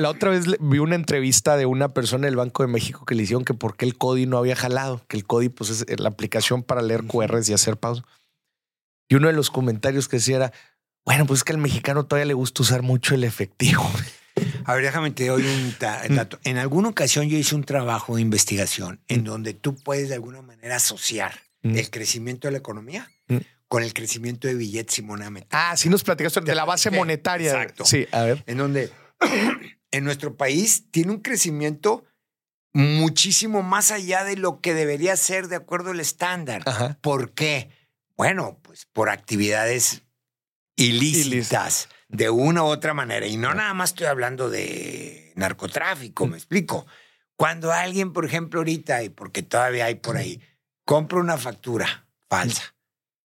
la otra vez vi una entrevista de una persona del Banco de México que le hicieron que por qué el CODI no había jalado, que el CODI pues es la aplicación para leer QRs y hacer pausas. Y uno de los comentarios que decía era, bueno, pues es que al mexicano todavía le gusta usar mucho el efectivo. A ver, déjame te doy un Mm. dato. En alguna ocasión yo hice un trabajo de investigación en donde tú puedes de alguna manera asociar Mm. el crecimiento de la economía Mm. con el crecimiento de billetes y moneda. Ah, sí nos platicaste de la base monetaria. exacto. Sí, a ver. En donde en nuestro país tiene un crecimiento muchísimo más allá de lo que debería ser de acuerdo al estándar. Ajá. ¿Por qué? Bueno, pues por actividades ilícitas Ilícitas. de una u otra manera. Y no nada más estoy hablando de narcotráfico, me explico. Cuando alguien, por ejemplo, ahorita, y porque todavía hay por ahí, compra una factura falsa,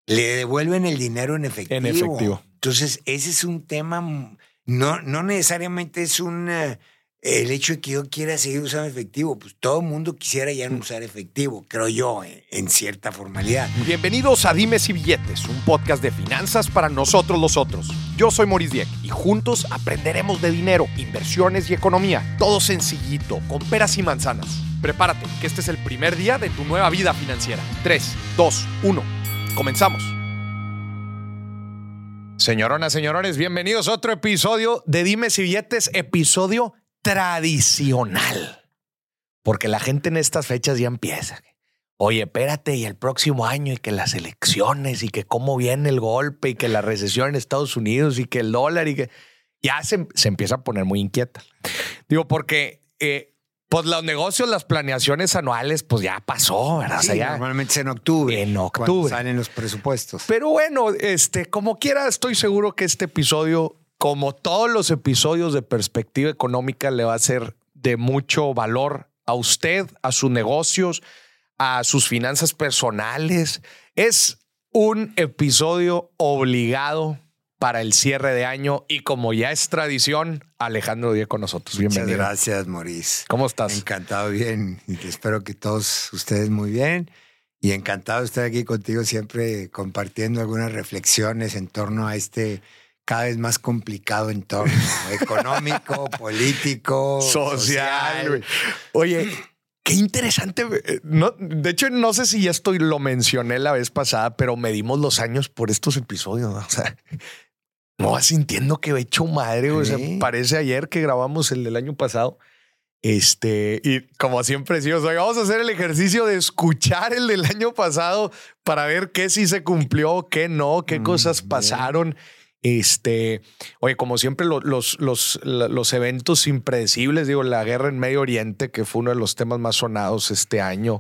le devuelven el dinero en efectivo. En efectivo. Entonces, ese es un tema, mm, no, no necesariamente es un... eh, el hecho de que yo quiera seguir usando efectivo, pues todo el mundo quisiera ya no usar efectivo, creo yo, en, en cierta formalidad. Bienvenidos a Dimes y Billetes, un podcast de finanzas para nosotros los otros. Yo soy Maurice Dieck y juntos aprenderemos de dinero, inversiones y economía. Todo sencillito, con peras y manzanas. Prepárate, que este es el primer día de tu nueva vida financiera. 3, 2, 1. Comenzamos. Señoronas, señores, bienvenidos a otro episodio de Dime si Billetes, episodio tradicional. Porque la gente en estas fechas ya empieza. Oye, espérate, y el próximo año, y que las elecciones, y que cómo viene el golpe, y que la recesión en Estados Unidos, y que el dólar, y que ya se, se empieza a poner muy inquieta. Digo, porque eh, pues los negocios, las planeaciones anuales, pues ya pasó, ¿verdad? O sea, Sí, ya- normalmente es en octubre. En octubre. salen los presupuestos. Pero bueno, este, como quiera, estoy seguro que este episodio, como todos los episodios de perspectiva económica, le va a ser de mucho valor a usted, a sus negocios, a sus finanzas personales. Es un episodio obligado para el cierre de año y como ya es tradición, Alejandro Díaz con nosotros. Muchas Bienvenido. gracias, Maurice. ¿Cómo estás? Encantado bien y que espero que todos ustedes muy bien. Y encantado de estar aquí contigo siempre compartiendo algunas reflexiones en torno a este cada vez más complicado entorno económico, político, social. güey. Oye, qué interesante. No, de hecho, no sé si ya estoy, lo mencioné la vez pasada, pero medimos los años por estos episodios. ¿no? O sea, no vas sintiendo que he hecho madre. güey. O sea, parece ayer que grabamos el del año pasado. Este, y como siempre decimos, "Oye, vamos a hacer el ejercicio de escuchar el del año pasado para ver qué sí se cumplió, qué no, qué Mm, cosas bien. pasaron. Este, oye, como siempre, lo- los, los, la- los eventos impredecibles, digo, la guerra en Medio Oriente, que fue uno de los temas más sonados este año.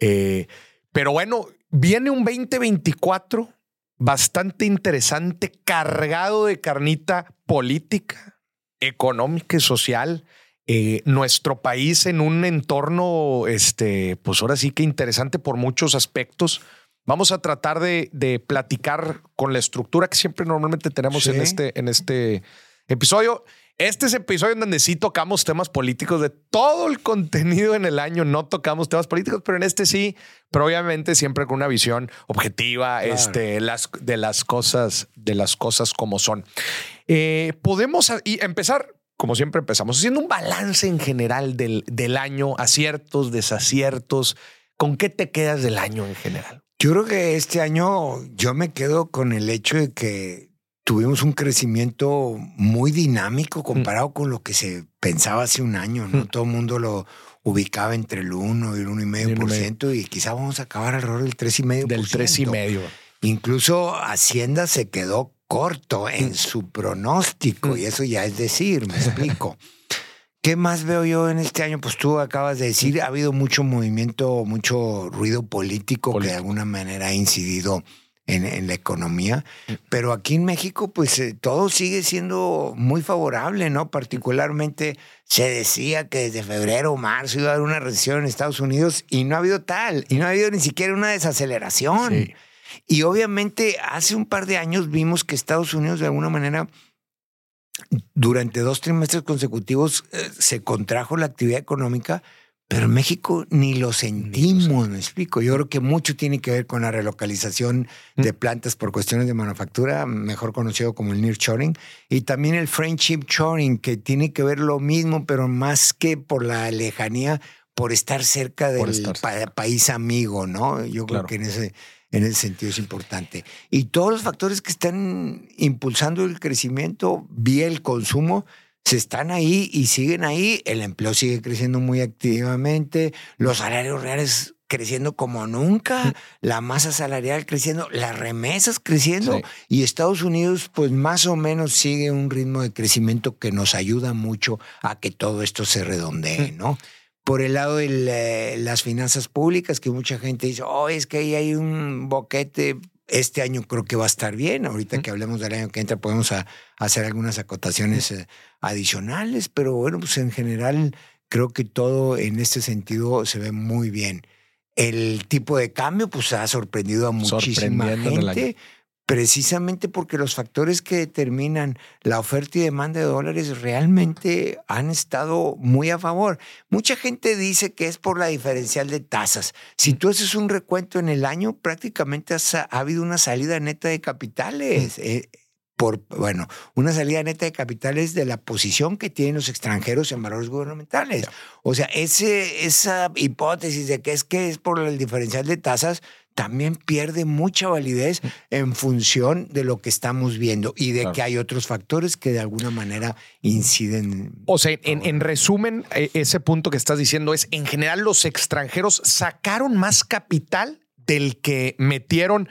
Eh, pero bueno, viene un 2024 bastante interesante, cargado de carnita política, económica y social. Eh, nuestro país en un entorno, este, pues ahora sí que interesante por muchos aspectos. Vamos a tratar de, de platicar con la estructura que siempre normalmente tenemos en, este, en este episodio. Este es episodio en donde sí tocamos temas políticos de todo el contenido en el año. No tocamos temas políticos, pero en este sí, pero obviamente siempre con una visión objetiva Claro. este, las, de las cosas, de las cosas como son. Eh, podemos y empezar, como siempre empezamos, haciendo un balance en general del, del año, aciertos, desaciertos. ¿Con qué te quedas del año en general? Yo creo que este año yo me quedo con el hecho de que tuvimos un crecimiento muy dinámico comparado con lo que se pensaba hace un año. ¿no? Mm. Todo el mundo lo ubicaba entre el 1 y el 1,5% Y y, ciento y quizá vamos a acabar alrededor del 3,5%. Del tres y medio. Incluso Hacienda se quedó corto en Mm. su pronóstico Mm. y eso ya es decir, me explico. ¿Qué más veo yo en este año? Pues tú acabas de decir, ha habido mucho movimiento, mucho ruido político, que de alguna manera ha incidido en, en la economía. Pero aquí en México, pues eh, todo sigue siendo muy favorable, ¿no? Particularmente se decía que desde febrero o marzo iba a haber una recesión en Estados Unidos y no ha habido tal, y no ha habido ni siquiera una desaceleración. Sí. Y obviamente hace un par de años vimos que Estados Unidos de alguna manera durante dos trimestres consecutivos eh, se contrajo la actividad económica, pero en México ni lo sentimos, me explico. Yo creo que mucho tiene que ver con la relocalización de plantas por cuestiones de manufactura, mejor conocido como el nearshoring, y también el friendship shoring, que tiene que ver lo mismo, pero más que por la lejanía, por estar cerca del país amigo, ¿no? Yo creo que en ese, en ese sentido es importante. Y todos los factores que están impulsando el crecimiento vía el consumo, se están ahí y siguen ahí. El empleo sigue creciendo muy activamente, los salarios reales creciendo como nunca, la masa salarial creciendo, las remesas creciendo y Estados Unidos pues más o menos sigue un ritmo de crecimiento que nos ayuda mucho a que todo esto se redondee, ¿no? Por el lado de las finanzas públicas, que mucha gente dice, oh, es que ahí hay un boquete este año creo que va a estar bien. Ahorita que hablemos del año que entra podemos hacer algunas acotaciones eh, adicionales, pero bueno, pues en general creo que todo en este sentido se ve muy bien. El tipo de cambio pues ha sorprendido a muchísima gente precisamente porque los factores que determinan la oferta y demanda de dólares realmente han estado muy a favor. Mucha gente dice que es por la diferencial de tasas. Si mm. tú haces un recuento en el año, prácticamente ha habido una salida neta de capitales. Mm. Eh, por, bueno, una salida neta de capitales de la posición que tienen los extranjeros en valores gubernamentales. O sea, ese, esa hipótesis de que es que es por el diferencial de tasas también pierde mucha validez en función de lo que estamos viendo y de que hay otros factores que de alguna manera inciden. O sea, en, en, resumen, e, ese punto que estás diciendo es, en general los extranjeros sacaron más capital del que metieron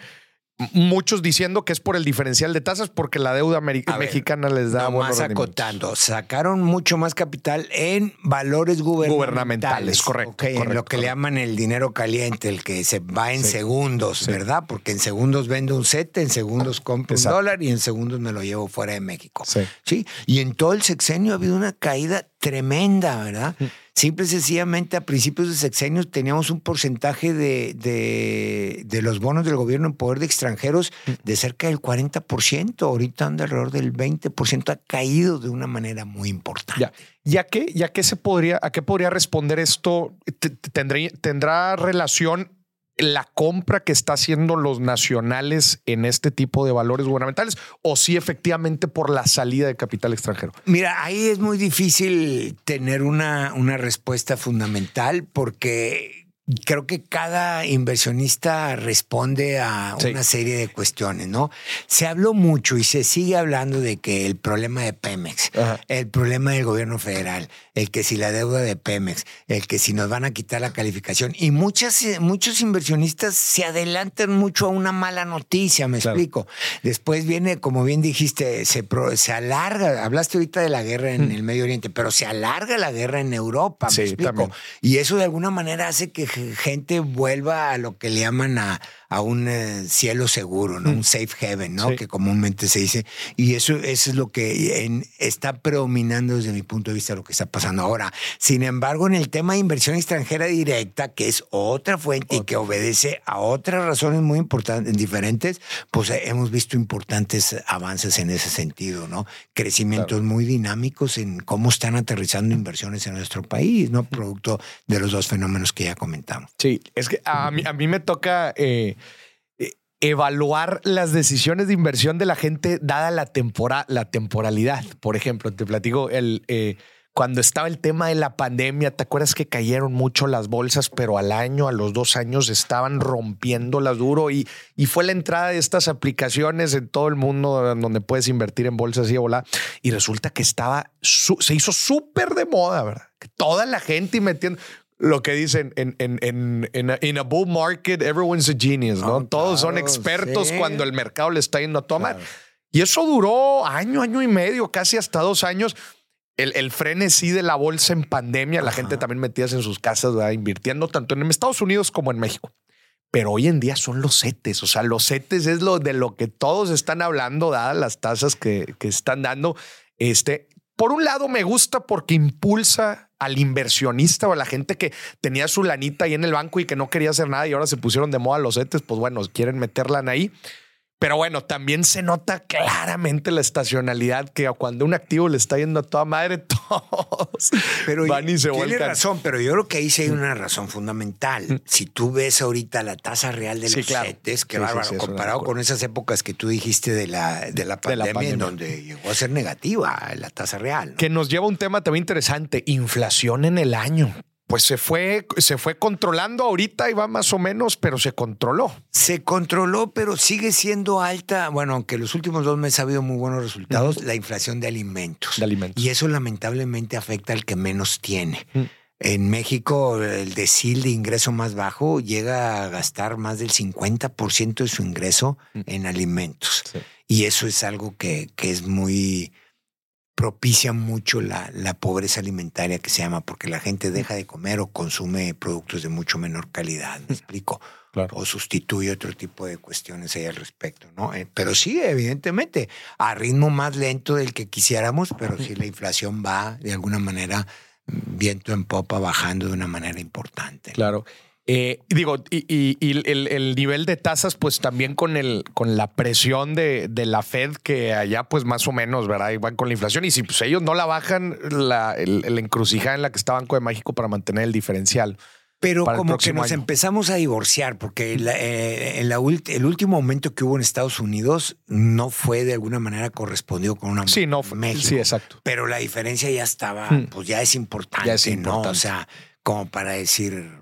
Muchos diciendo que es por el diferencial de tasas porque la deuda mexicana les da más acotando. Sacaron mucho más capital en valores gubernamentales. correcto, En lo que le llaman el dinero caliente, el que se va en segundos, ¿verdad? Porque en segundos vendo un set, en segundos compro un dólar y en segundos me lo llevo fuera de México. Sí. Y en todo el sexenio ha habido una caída tremenda, ¿verdad? Simple y sencillamente a principios de sexenios teníamos un porcentaje de, de, los bonos del gobierno en poder de extranjeros de cerca del 40%. Ahorita anda alrededor del 20%. Ha caído de una manera muy importante. Ya, ya que, ya que se podría, ¿a qué podría responder esto? ¿Tendrá, ¿Tendrá relación la compra que está haciendo los nacionales en este tipo de valores gubernamentales o si efectivamente por la salida de capital extranjero? Mira, ahí es muy difícil tener una, una respuesta fundamental porque creo que cada inversionista responde a una serie de cuestiones, ¿no? Se habló mucho y se sigue hablando de que el problema de Pemex, el problema del gobierno federal, el que si la deuda de Pemex, el que si nos van a quitar la calificación y muchas, muchos inversionistas se adelantan mucho a una mala noticia, me explico. Después viene, como bien dijiste, se, se alarga, hablaste ahorita de la guerra en el Medio Oriente, pero se alarga la guerra en Europa, me explico. Y eso de alguna manera hace que gente vuelva a lo que le llaman a, a un eh, cielo seguro, ¿no? Un safe heaven, ¿no? Que comúnmente se dice. Y eso, eso es lo que está predominando desde mi punto de vista lo que está pasando ahora. Sin embargo, en el tema de inversión extranjera directa, que es otra fuente y que obedece a otras razones muy importantes, diferentes, pues eh, hemos visto importantes avances en ese sentido, ¿no? Crecimientos muy dinámicos en cómo están aterrizando inversiones en nuestro país, ¿no? Producto de los dos fenómenos que ya comentamos. Sí, es que a mí, a mí me toca... Eh, evaluar las decisiones de inversión de la gente dada la, la temporalidad. Por ejemplo, te platico el... Eh, cuando estaba el tema de la pandemia, ¿te acuerdas que cayeron mucho las bolsas, pero al año, a los dos años estaban rompiéndolas duro y, y fue la entrada de estas aplicaciones en todo el mundo donde puedes invertir en bolsas y volar y resulta que estaba, se hizo súper de moda, ¿verdad? Toda la gente metiendo, lo que dicen en, en, en, en, a, bull market, everyone's a genius, ¿no? Todos son expertos cuando el mercado le está yendo a tomar. Y eso duró año, año y medio, casi hasta dos años. El, el frenesí de la bolsa en pandemia, la gente también metías en sus casas, invirtiendo tanto en Estados Unidos como en México. Pero hoy en día son los CETES, o sea, los CETES es lo de lo que todos están hablando, dadas las tasas que, que están dando. Este, por un lado, me gusta porque impulsa al inversionista o a la gente que tenía su lanita ahí en el banco y que no quería hacer nada y ahora se pusieron de moda los CETES, pues bueno, quieren meterla ahí. Pero bueno, también se nota claramente la estacionalidad que cuando un activo le está yendo a toda madre, todos pero van y se tiene razón, pero yo creo que ahí sí hay una razón fundamental. Si tú ves ahorita la tasa real de Sí, los claro. Que Sí, bárbaro, sí, comparado con esas épocas que tú dijiste de la, de la, De la pandemia, en donde llegó a ser negativa la tasa real. ¿no? Que nos lleva a un tema también interesante, inflación en el año. Pues se fue, se fue controlando ahorita y va más o menos, pero se controló. Se controló, pero sigue siendo alta. Bueno, aunque los últimos dos meses ha habido muy buenos resultados, la inflación de alimentos. De alimentos. Y eso lamentablemente afecta al que menos tiene. Mm. En México, el decil de ingreso más bajo llega a gastar más del 50% de su ingreso Mm. en alimentos. Sí. Y eso es algo que, que es muy propicia mucho la, la pobreza alimentaria que se llama, porque la gente deja de comer o consume productos de mucho menor calidad. ¿Me explico? Claro. o sustituye otro tipo de cuestiones ahí al respecto, ¿no? Eh, pero sí, evidentemente, a ritmo más lento del que quisiéramos, pero sí la inflación va de alguna manera viento en popa bajando de una manera importante. Claro. Eh, digo, y, y- y el, el nivel de tasas, pues también con el, con la presión de, de la Fed, que allá, pues más o menos, ¿verdad? Y van con la inflación. Y si pues, ellos no la bajan, la, el, el encrucijada en la que está Banco de México para mantener el diferencial. Pero como que nos año. empezamos a divorciar, porque la- eh, en la ult- el último aumento que hubo en Estados Unidos no fue de alguna manera correspondido con una Sí, no, fue- México. sí, exacto. Pero la diferencia ya estaba, pues ya es importante, Ya es ¿no? importante. O sea, como para decir,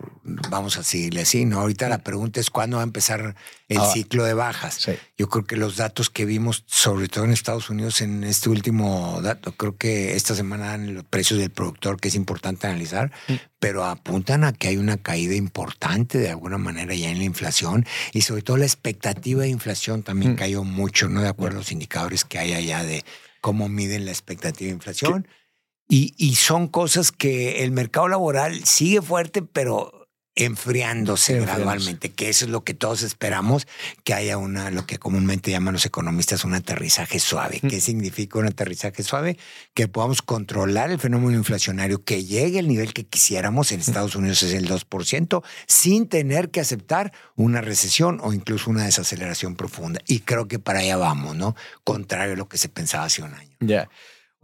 vamos a seguirle así, ¿no? Ahorita la pregunta es cuándo va a empezar el Ah, ciclo de bajas. Sí. Yo creo que los datos que vimos, sobre todo en Estados Unidos, en este último dato, creo que esta semana dan los precios del productor, que es importante analizar, pero apuntan a que hay una caída importante de alguna manera ya en la inflación y sobre todo la expectativa de inflación también Mm. cayó mucho, ¿no? De acuerdo a los indicadores que hay allá de cómo miden la expectativa de inflación. Y, y son cosas que el mercado laboral sigue fuerte, pero enfriándose gradualmente, que eso es lo que todos esperamos, que haya una, lo que comúnmente llaman los economistas, un aterrizaje suave. ¿Qué significa un aterrizaje suave? Que podamos controlar el fenómeno inflacionario, que llegue al nivel que quisiéramos, en Estados Unidos es el 2%, sin tener que aceptar una recesión o incluso una desaceleración profunda. Y creo que para allá vamos, ¿no? Contrario a lo que se pensaba hace un año. Ya.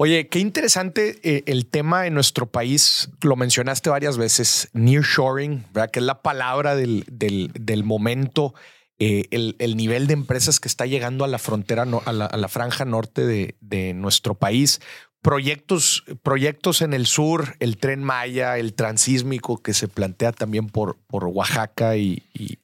Oye, qué interesante eh, el tema en nuestro país. Lo mencionaste varias veces, nearshoring, ¿verdad? Que es la palabra del, del, momento. eh, el, el nivel de empresas que está llegando a la frontera, a, la, a la franja norte de, de nuestro país. Proyectos, proyectos en el sur, el tren Maya, el transísmico que se plantea también por, por Oaxaca y, y-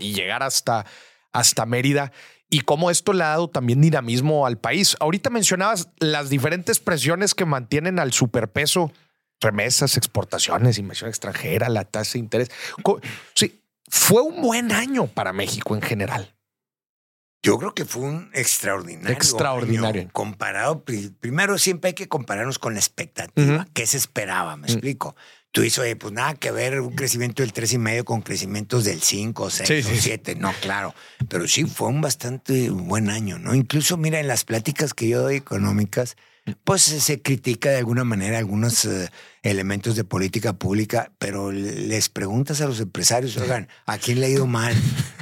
y llegar hasta, hasta Mérida y cómo esto le ha dado también dinamismo al país. Ahorita mencionabas las diferentes presiones que mantienen al superpeso, remesas, exportaciones, inversión extranjera, la tasa de interés. Sí, fue un buen año para México en general. Yo creo que fue un extraordinario. Extraordinario. año. Comparado, pri- primero siempre hay que compararnos con la expectativa. Ujú. ¿Qué se esperaba? Me explico. Tú dices, oye, pues nada que ver un crecimiento del tres y medio con crecimientos del 5, 6 Sí, o sí, sí. 7. No, claro. Pero sí fue un bastante buen año, ¿no? Incluso, mira, en las pláticas que yo doy económicas, pues se, critica de alguna manera algunos eh, elementos de política pública, pero les preguntas a los empresarios, oigan, ¿a quién le ha ido mal?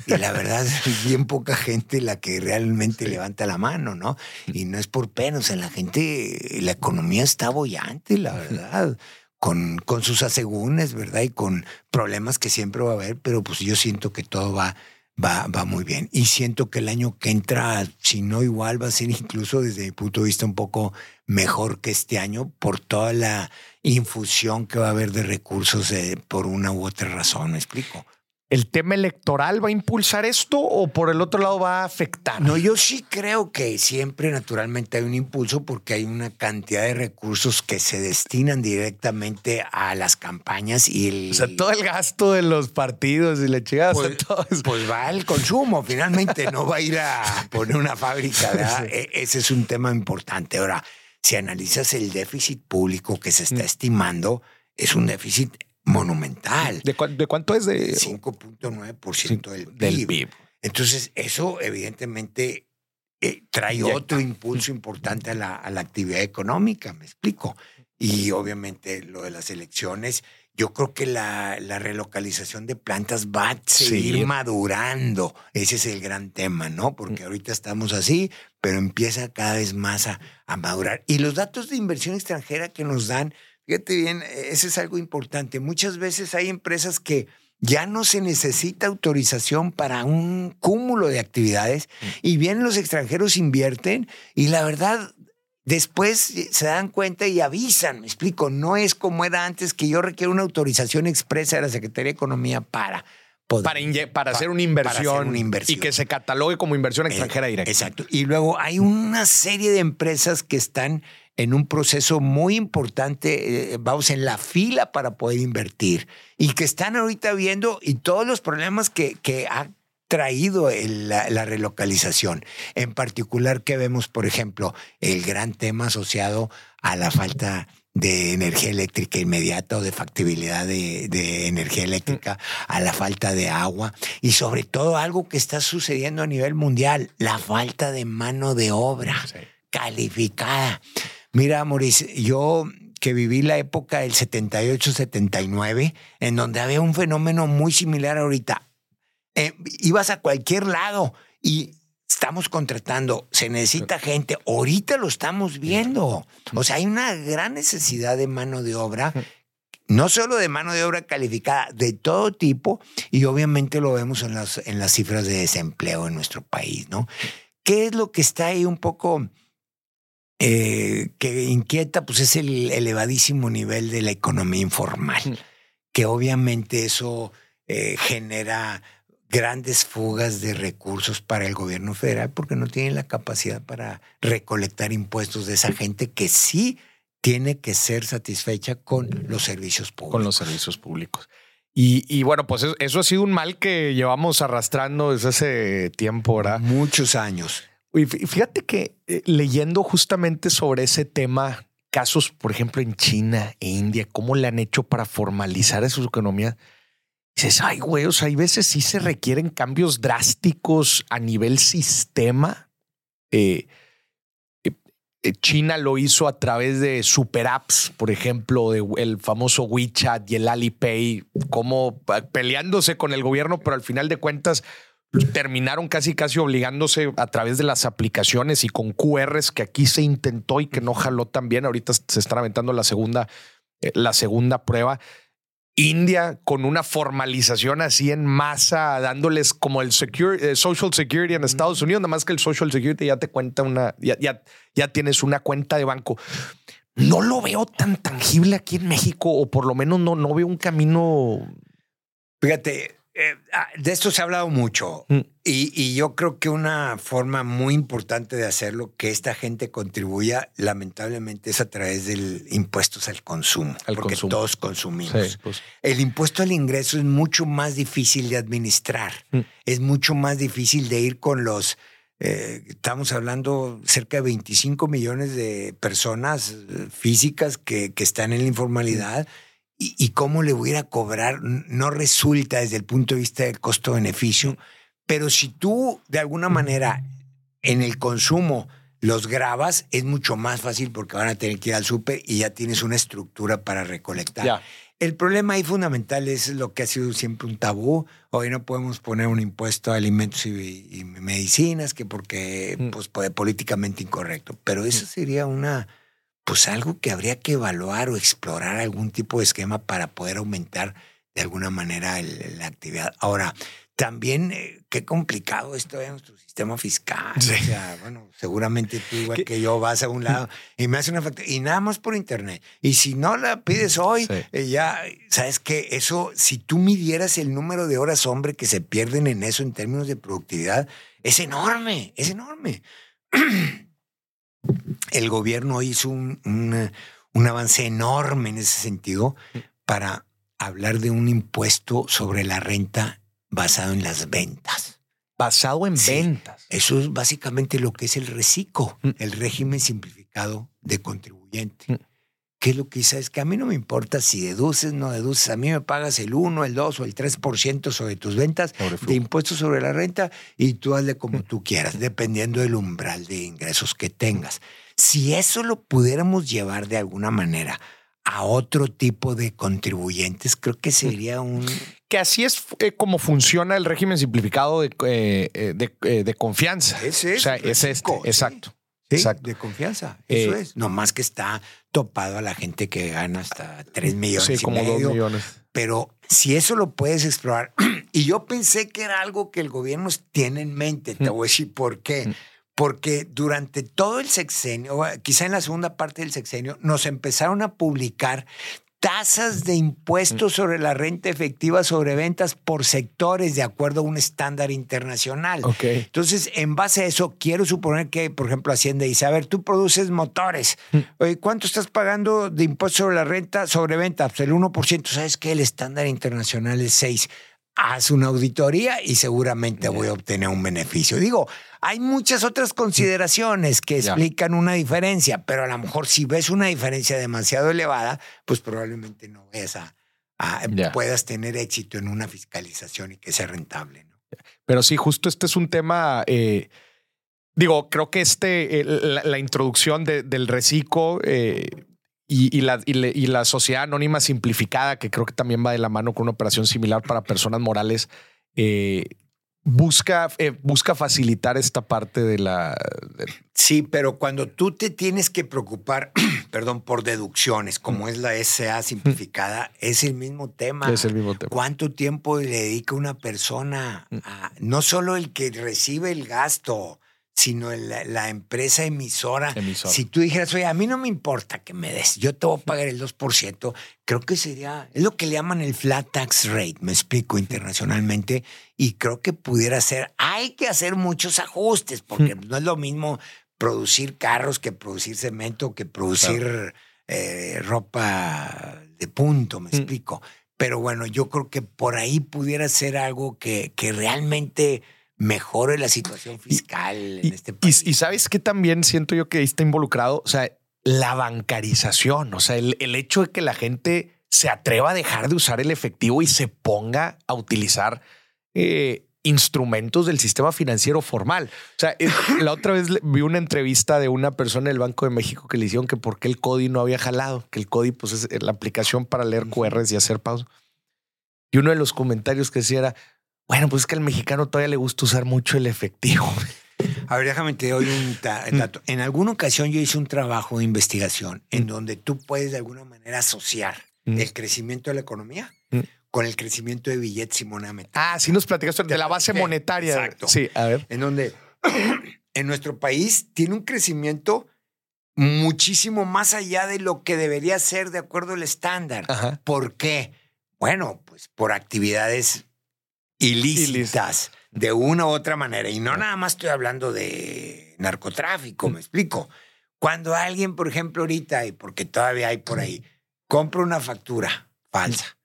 Y la verdad es bien poca gente la que realmente levanta la mano, ¿no? Y no es por pena, o sea, la gente, la economía está bollante, la verdad. Con, con sus asegúnes, ¿verdad? Y con problemas que siempre va a haber, pero pues yo siento que todo va, va, va muy bien. Y siento que el año que entra, si no igual, va a ser incluso desde mi punto de vista un poco mejor que este año por toda la infusión que va a haber de recursos eh, por una u otra razón, ¿me explico? ¿El tema electoral va a impulsar esto o por el otro lado va a afectar? No, yo sí creo que siempre naturalmente hay un impulso porque hay una cantidad de recursos que se destinan directamente a las campañas y el... O sea, todo el gasto de los partidos y le chingada, o sea, Pues, pues va al consumo, finalmente no va a ir a poner una fábrica. ¿verdad? E- Ese es un tema importante. Ahora, si analizas el déficit público que se está estimando, es un déficit monumental. ¿De, de cuánto es de 5.9% del del PIB? Entonces, eso evidentemente eh, trae Inyecta. otro impulso importante a la, a la actividad económica, me explico. Y obviamente lo de las elecciones yo creo que la, la relocalización de plantas va a seguir madurando. Ese es el gran tema, ¿no? Porque mm. ahorita estamos así, pero empieza cada vez más a, a madurar. Y los datos de inversión extranjera que nos dan, fíjate bien, ese es algo importante. Muchas veces hay empresas que ya no se necesita autorización para un cúmulo de actividades mm. y vienen los extranjeros, invierten y la verdad después se dan cuenta y avisan, me explico, no es como era antes que yo requiero una autorización expresa de la Secretaría de Economía para... para, para, hacer una inversión, y que se catalogue como inversión extranjera directa. Exacto. Y luego hay una serie de empresas que están en un proceso muy importante, eh, vamos, en la fila para poder invertir y que están ahorita viendo y todos los problemas que, que ha traído la, relocalización. En particular, que vemos, por ejemplo, el gran tema asociado a la falta de energía eléctrica inmediata o de factibilidad de, energía eléctrica, a la falta de agua y sobre todo algo que está sucediendo a nivel mundial, la falta de mano de obra calificada. Mira, Maurice, yo que viví la época del 78-79, en donde había un fenómeno muy similar ahorita. Eh, ibas a cualquier lado y estamos contratando, se necesita gente, ahorita lo estamos viendo. O sea, hay una gran necesidad de mano de obra, no solo de mano de obra calificada, de todo tipo, y obviamente lo vemos en las, en las cifras de desempleo en nuestro país, ¿no? ¿Qué es lo que está ahí un poco... Eh, que inquieta, pues es el elevadísimo nivel de la economía informal, que obviamente eso eh, genera grandes fugas de recursos para el gobierno federal porque no tienen la capacidad para recolectar impuestos de esa gente que sí tiene que ser satisfecha con los servicios públicos. Con los servicios públicos. Y, bueno, pues eso, ha sido un mal que llevamos arrastrando desde hace tiempo, ¿verdad? Muchos años. Y fíjate que eh, leyendo justamente sobre ese tema, casos, por ejemplo, en China e India, cómo le han hecho para formalizar sus economías, dices, ay, güey, o sea, hay veces sí se requieren cambios drásticos a nivel sistema. Eh, eh, China lo hizo a través de super apps, por ejemplo, de el famoso WeChat y el Alipay, como peleándose con el gobierno, pero al final de cuentas terminaron casi casi obligándose a través de las aplicaciones y con QRs que aquí se intentó y que no jaló tan bien. Ahorita se está aventando la segunda, la segunda prueba. India con una formalización así en masa, dándoles como el eh, social security en Estados Unidos, nada más que el social security ya te cuenta una, ya, ya, ya tienes una cuenta de banco. No lo veo tan tangible aquí en México, o por lo menos no, no veo un camino. Fíjate, eh, ah, de esto se ha hablado mucho mm. y, yo creo que una forma muy importante de hacerlo, que esta gente contribuya, lamentablemente, es a través del impuestos al consumo, porque todos consumimos. Pues. El impuesto al ingreso es mucho más difícil de administrar, mm. es mucho más difícil de ir con los... Eh, estamos hablando cerca de 25 millones de personas eh, físicas que, que están en la informalidad y, cómo le voy a cobrar no resulta desde el punto de vista del costo-beneficio, pero si tú de alguna manera en el consumo los grabas, es mucho más fácil porque van a tener que ir al súper y ya tienes una estructura para recolectar. El problema ahí fundamental es lo que ha sido siempre un tabú. Hoy no podemos poner un impuesto a alimentos y, medicinas, que porque mm. pues, puede políticamente incorrecto. Pero eso mm. sería una pues algo que habría que evaluar o explorar algún tipo de esquema para poder aumentar de alguna manera la actividad. Ahora, también eh, qué complicado esto en nuestro sistema fiscal. O sea, bueno, seguramente tú igual que yo vas a un lado y me hace una factura y nada más por internet. Y si no la pides hoy, eh, ya, sabes que eso, si tú midieras el número de horas hombre que se pierden en eso en términos de productividad, es enorme, es enorme. el gobierno hizo un, un, avance enorme en ese sentido para hablar de un impuesto sobre la renta basado en las ventas. Basado en ventas. Eso es básicamente lo que es el RECICO, mm. el régimen simplificado de contribuyente. Mm. ¿Qué es lo que dice? Es que a mí no me importa si deduces, no deduces. A mí me pagas el 1, el 2 o el 3% sobre tus ventas de impuestos sobre la renta y tú hazle como tú quieras, dependiendo del umbral de ingresos que tengas. Si eso lo pudiéramos llevar de alguna manera a otro tipo de contribuyentes, creo que sería un... Que así es eh, como funciona el régimen simplificado de, eh, eh, de, eh, de confianza. Es. O sea, es este. México, sí. Exacto. Sí, Exacto. de confianza. Eso Eh, es. No más que está topado a la gente que gana hasta 3 millones Sí, y como medio. millones. Pero si eso lo puedes explorar, y yo pensé que era algo que el gobierno tiene en mente, te Mm. voy a decir por qué. Mm. Porque durante todo el sexenio, quizá en la segunda parte del sexenio, nos empezaron a publicar tasas de impuestos Mm. sobre la renta efectiva sobre ventas por sectores de acuerdo a un estándar internacional. Ok. Entonces, en base a eso, quiero suponer que, por ejemplo, Hacienda dice, a ver, tú produces motores. Mm. Oye, ¿cuánto estás pagando de impuesto sobre la renta, sobre venta? Pues el 1%. ¿Sabes qué? El estándar internacional es 6. Haz una auditoría y seguramente voy a obtener un beneficio. Digo, hay muchas otras consideraciones que explican una diferencia, pero a lo mejor si ves una diferencia demasiado elevada, pues probablemente no vayas a, a- puedas tener éxito en una fiscalización y que sea rentable. ¿no? Pero sí, justo este es un tema. eh, digo, creo que este, eh, la, la introducción de- del reciclo eh, y, y la, y, le- y la sociedad anónima simplificada, que creo que también va de la mano con una operación similar para personas morales, eh, busca, eh, busca facilitar esta parte de la. de- Sí, pero cuando tú te tienes que preocupar, perdón, por deducciones, como es la SA simplificada, es el mismo tema. es el mismo tema. ¿Cuánto tiempo le dedica una persona a no solo el que recibe el gasto, sino la, la empresa emisora? Emisora. Si tú dijeras, oye, a mí no me importa que me des, yo te voy a pagar el 2%, creo que sería, es lo que le llaman el flat tax rate, me explico internacionalmente, y creo que pudiera ser, hay que hacer muchos ajustes, porque no es lo mismo producir carros que producir cemento, que producir eh, ropa de punto, me Mm. explico. Pero bueno, yo creo que por ahí pudiera ser algo que, que realmente mejore la situación fiscal Y, en este país. y sabes que también siento yo que ahí está involucrado, o sea, la bancarización, o sea, el, el hecho de que la gente se atreva a dejar de usar el efectivo y se ponga a utilizar eh, instrumentos del sistema financiero formal. O sea, eh, la otra vez vi una entrevista de una persona del Banco de México que le hicieron que por qué el CODI no había jalado, que el CODI pues es la aplicación para leer QRs y hacer pagos. Y uno de los comentarios que decía era, bueno, pues es que al mexicano todavía le gusta usar mucho el efectivo. A ver, déjame te doy un Mm. dato. En alguna ocasión yo hice un trabajo de investigación en donde tú puedes de alguna manera asociar Mm. el crecimiento de la economía Mm. con el crecimiento de billetes y moneda metálica. Ah, sí nos platicaste de la base monetaria. exacto. Sí, a ver. En donde en nuestro país tiene un crecimiento muchísimo más allá de lo que debería ser de acuerdo al estándar. Ajá. ¿Por qué? Bueno, pues por actividades ilícitas de una u otra manera. Y no nada más estoy hablando de narcotráfico, me explico. Cuando alguien, por ejemplo, ahorita, y porque todavía hay por ahí, compra una factura falsa,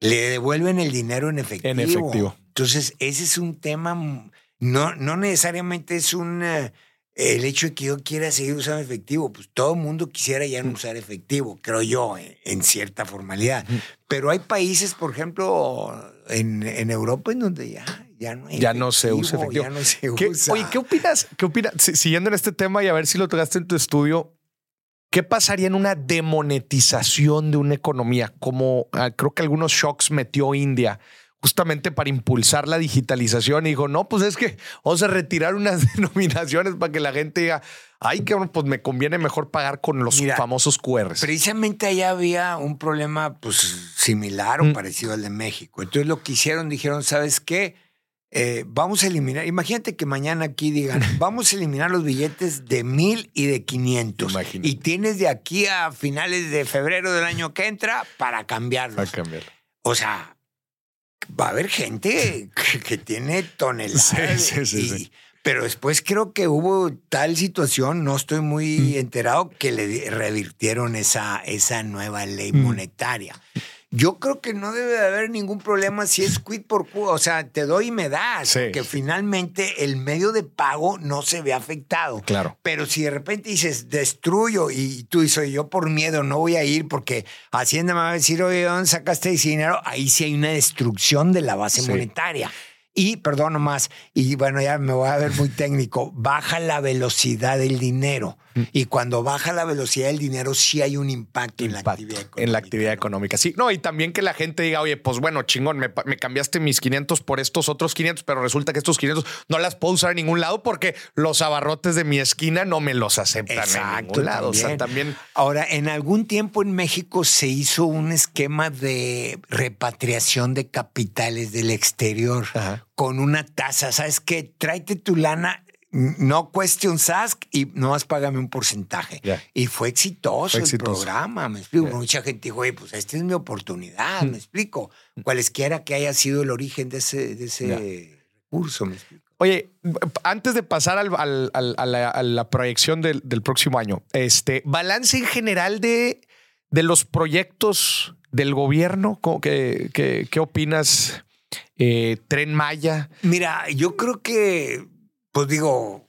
le devuelven el dinero en efectivo. En efectivo. Entonces, ese es un tema, mm, no, no necesariamente es un... eh, el hecho de que yo quiera seguir usando efectivo, pues todo el mundo quisiera ya no usar efectivo, creo yo, en, en cierta formalidad. Pero hay países, por ejemplo, en, en Europa, en donde ya, ya no hay Ya no se usa efectivo. Ya no se ¿Qué- usa. oye, ¿qué opinas? ¿Qué opinas? Si- Siguiendo en este tema y a ver si lo tocaste en tu estudio, ¿qué pasaría en una demonetización de una economía? Como ah, creo que algunos shocks metió India justamente para impulsar la digitalización y dijo, no, pues es que vamos a retirar unas denominaciones para que la gente diga, ay, cabrón, pues me conviene mejor pagar con los Mira, famosos QRs. Precisamente allá había un problema pues similar o Mm. parecido al de México. Entonces lo que hicieron, dijeron, ¿sabes qué? Eh, vamos a eliminar, imagínate que mañana aquí digan, vamos a eliminar los billetes de mil y de 500. Imagínate. Y tienes de aquí a finales de febrero del año que entra para cambiarlos. Para cambiarlo. O sea, va a haber gente que, que tiene toneladas. Sí, sí, sí, y-. Pero después creo que hubo tal situación, no estoy muy Mm. enterado, que le revirtieron esa, esa nueva ley Mm. monetaria. Yo creo que no debe de haber ningún problema si es quid por quo. O sea, te doy y me das. Sí. Que finalmente el medio de pago no se ve afectado. Claro. Pero si de repente dices, destruyo, y tú dices, yo por miedo no voy a ir porque Hacienda me va a decir, oye, ¿dónde sacaste ese dinero? Ahí sí hay una destrucción de la base Sí. monetaria. Y, perdón nomás, y bueno, ya me voy a ver muy técnico, baja la velocidad del dinero. Y cuando baja la velocidad del dinero, sí hay un impacto, en la actividad económica. En la actividad económica, sí. No, y también que la gente diga, oye, pues bueno, chingón, me, me, cambiaste mis 500 por estos otros 500, pero resulta que estos 500 no las puedo usar en ningún lado porque los abarrotes de mi esquina no me los aceptan en ningún lado. También. O sea, también. Ahora, en algún tiempo en México se hizo un esquema de repatriación de capitales del exterior con una tasa. ¿Sabes qué? Tráete tu lana no question ask y no más págame un porcentaje. Y fue exitoso, el programa, me explico. Mucha gente dijo, oye, pues esta es mi oportunidad, me explico. Cualesquiera que haya sido el origen de ese, de ese recurso, me explico. Oye, antes de pasar al, a, la, proyección del, próximo año, este balance en general de, de los proyectos del gobierno, ¿qué, qué, qué opinas? Eh, Tren Maya. Mira, yo creo que pues digo,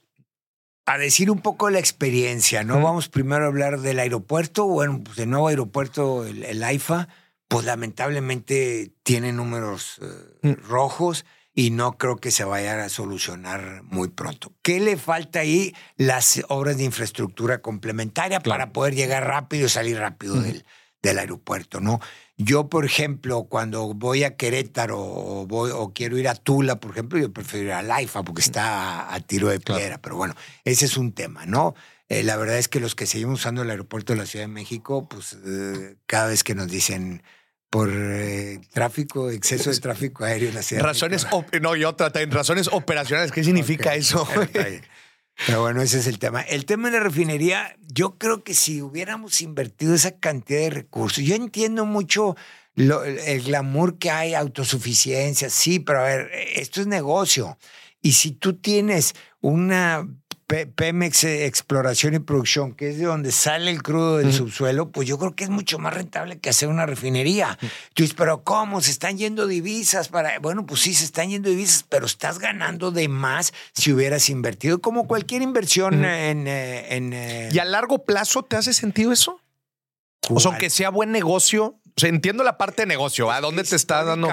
a decir un poco la experiencia, ¿no? Vamos primero a hablar del aeropuerto. Bueno, pues el nuevo aeropuerto, el, AIFA, pues lamentablemente tiene números eh, mm. rojos y no creo que se vaya a solucionar muy pronto. ¿Qué le falta ahí? Las obras de infraestructura complementaria para poder llegar rápido y salir rápido del, del aeropuerto, ¿no? Yo, por ejemplo, cuando voy a Querétaro o, voy, o quiero ir a Tula, por ejemplo, yo prefiero ir a Laifa porque está a, tiro de piedra. Pero bueno, ese es un tema, ¿no? Eh, la verdad es que los que seguimos usando el aeropuerto de la Ciudad de México, pues eh, cada vez que nos dicen por eh, tráfico, exceso de tráfico aéreo en la ciudad. Razones, no, y otra, razones operacionales. ¿Qué significa eso? Pero bueno, ese es el tema. El tema de la refinería, yo creo que si hubiéramos invertido esa cantidad de recursos, yo entiendo mucho el glamour que hay, autosuficiencia, sí, pero a ver, esto es negocio. Y si tú tienes una Pemex eh, Exploración y Producción, que es de donde sale el crudo del subsuelo, pues yo creo que es mucho más rentable que hacer una refinería. Tú dices, pero ¿cómo? ¿Se están yendo divisas para...? Bueno, pues sí, se están yendo divisas, pero estás ganando de más si hubieras invertido, como cualquier inversión en... Eh, eh, ¿Y a largo plazo te hace sentido eso? O sea, aunque sea buen negocio, o sea, entiendo la parte de negocio. ¿A dónde te está dando?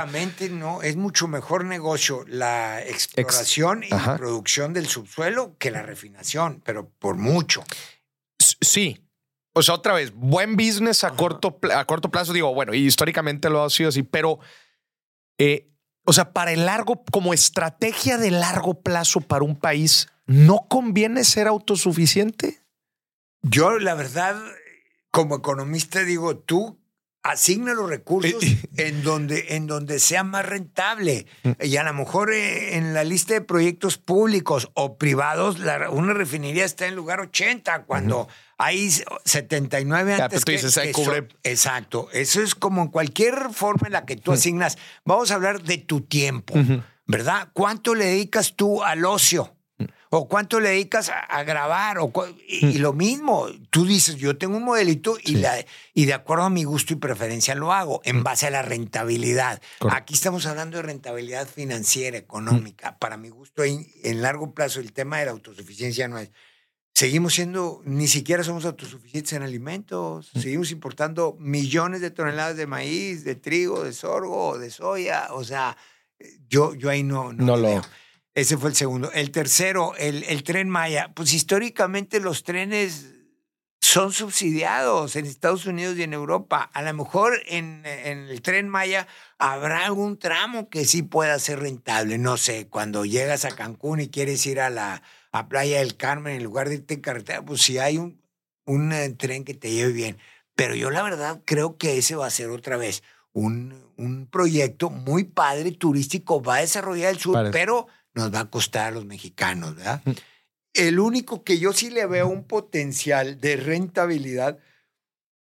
no, es mucho mejor negocio la exploración y la producción del subsuelo que la refinación, pero por mucho. Sí. O sea, otra vez, buen business a, corto, a corto plazo. Digo, bueno, históricamente lo ha sido así, pero, eh, o sea, para el largo, como estrategia de largo plazo para un país, ¿no conviene ser autosuficiente? Yo, la verdad, como economista, digo, tú asigna los recursos en donde, en donde sea más rentable. Mm. Y a lo mejor eh, en la lista de proyectos públicos o privados, una refinería está en lugar 80 cuando hay 79 antes que, dices, cubre. exacto. Eso es como en cualquier forma en la que tú asignas. Vamos a hablar de tu tiempo, ¿verdad? ¿Cuánto le dedicas tú al ocio? O cuánto le dedicas a, grabar, o y, mm. lo mismo, tú dices, yo tengo un modelito y, la, y de acuerdo a mi gusto y preferencia lo hago, en mm. base a la rentabilidad. Aquí estamos hablando de rentabilidad financiera, económica. Mm. Para mi gusto, en, en largo plazo, el tema de la autosuficiencia no es... Seguimos siendo, ni siquiera somos autosuficientes en alimentos, seguimos importando millones de toneladas de maíz, de trigo, de sorgo, de soya, o sea, yo, yo ahí no, no, lo veo. Ese fue el segundo. El tercero, el, el tren Maya. Pues históricamente los trenes son subsidiados en Estados Unidos y en Europa. A lo mejor en, en, el tren Maya habrá algún tramo que sí pueda ser rentable. No sé, cuando llegas a Cancún y quieres ir a la a Playa del Carmen, en lugar de irte en carretera, pues sí hay un, un eh, tren que te lleve bien. Pero yo la verdad creo que ese va a ser otra vez un, un proyecto muy padre, turístico, va a desarrollar el sur, pero nos va a costar a los mexicanos, ¿verdad? El único que yo sí le veo un potencial de rentabilidad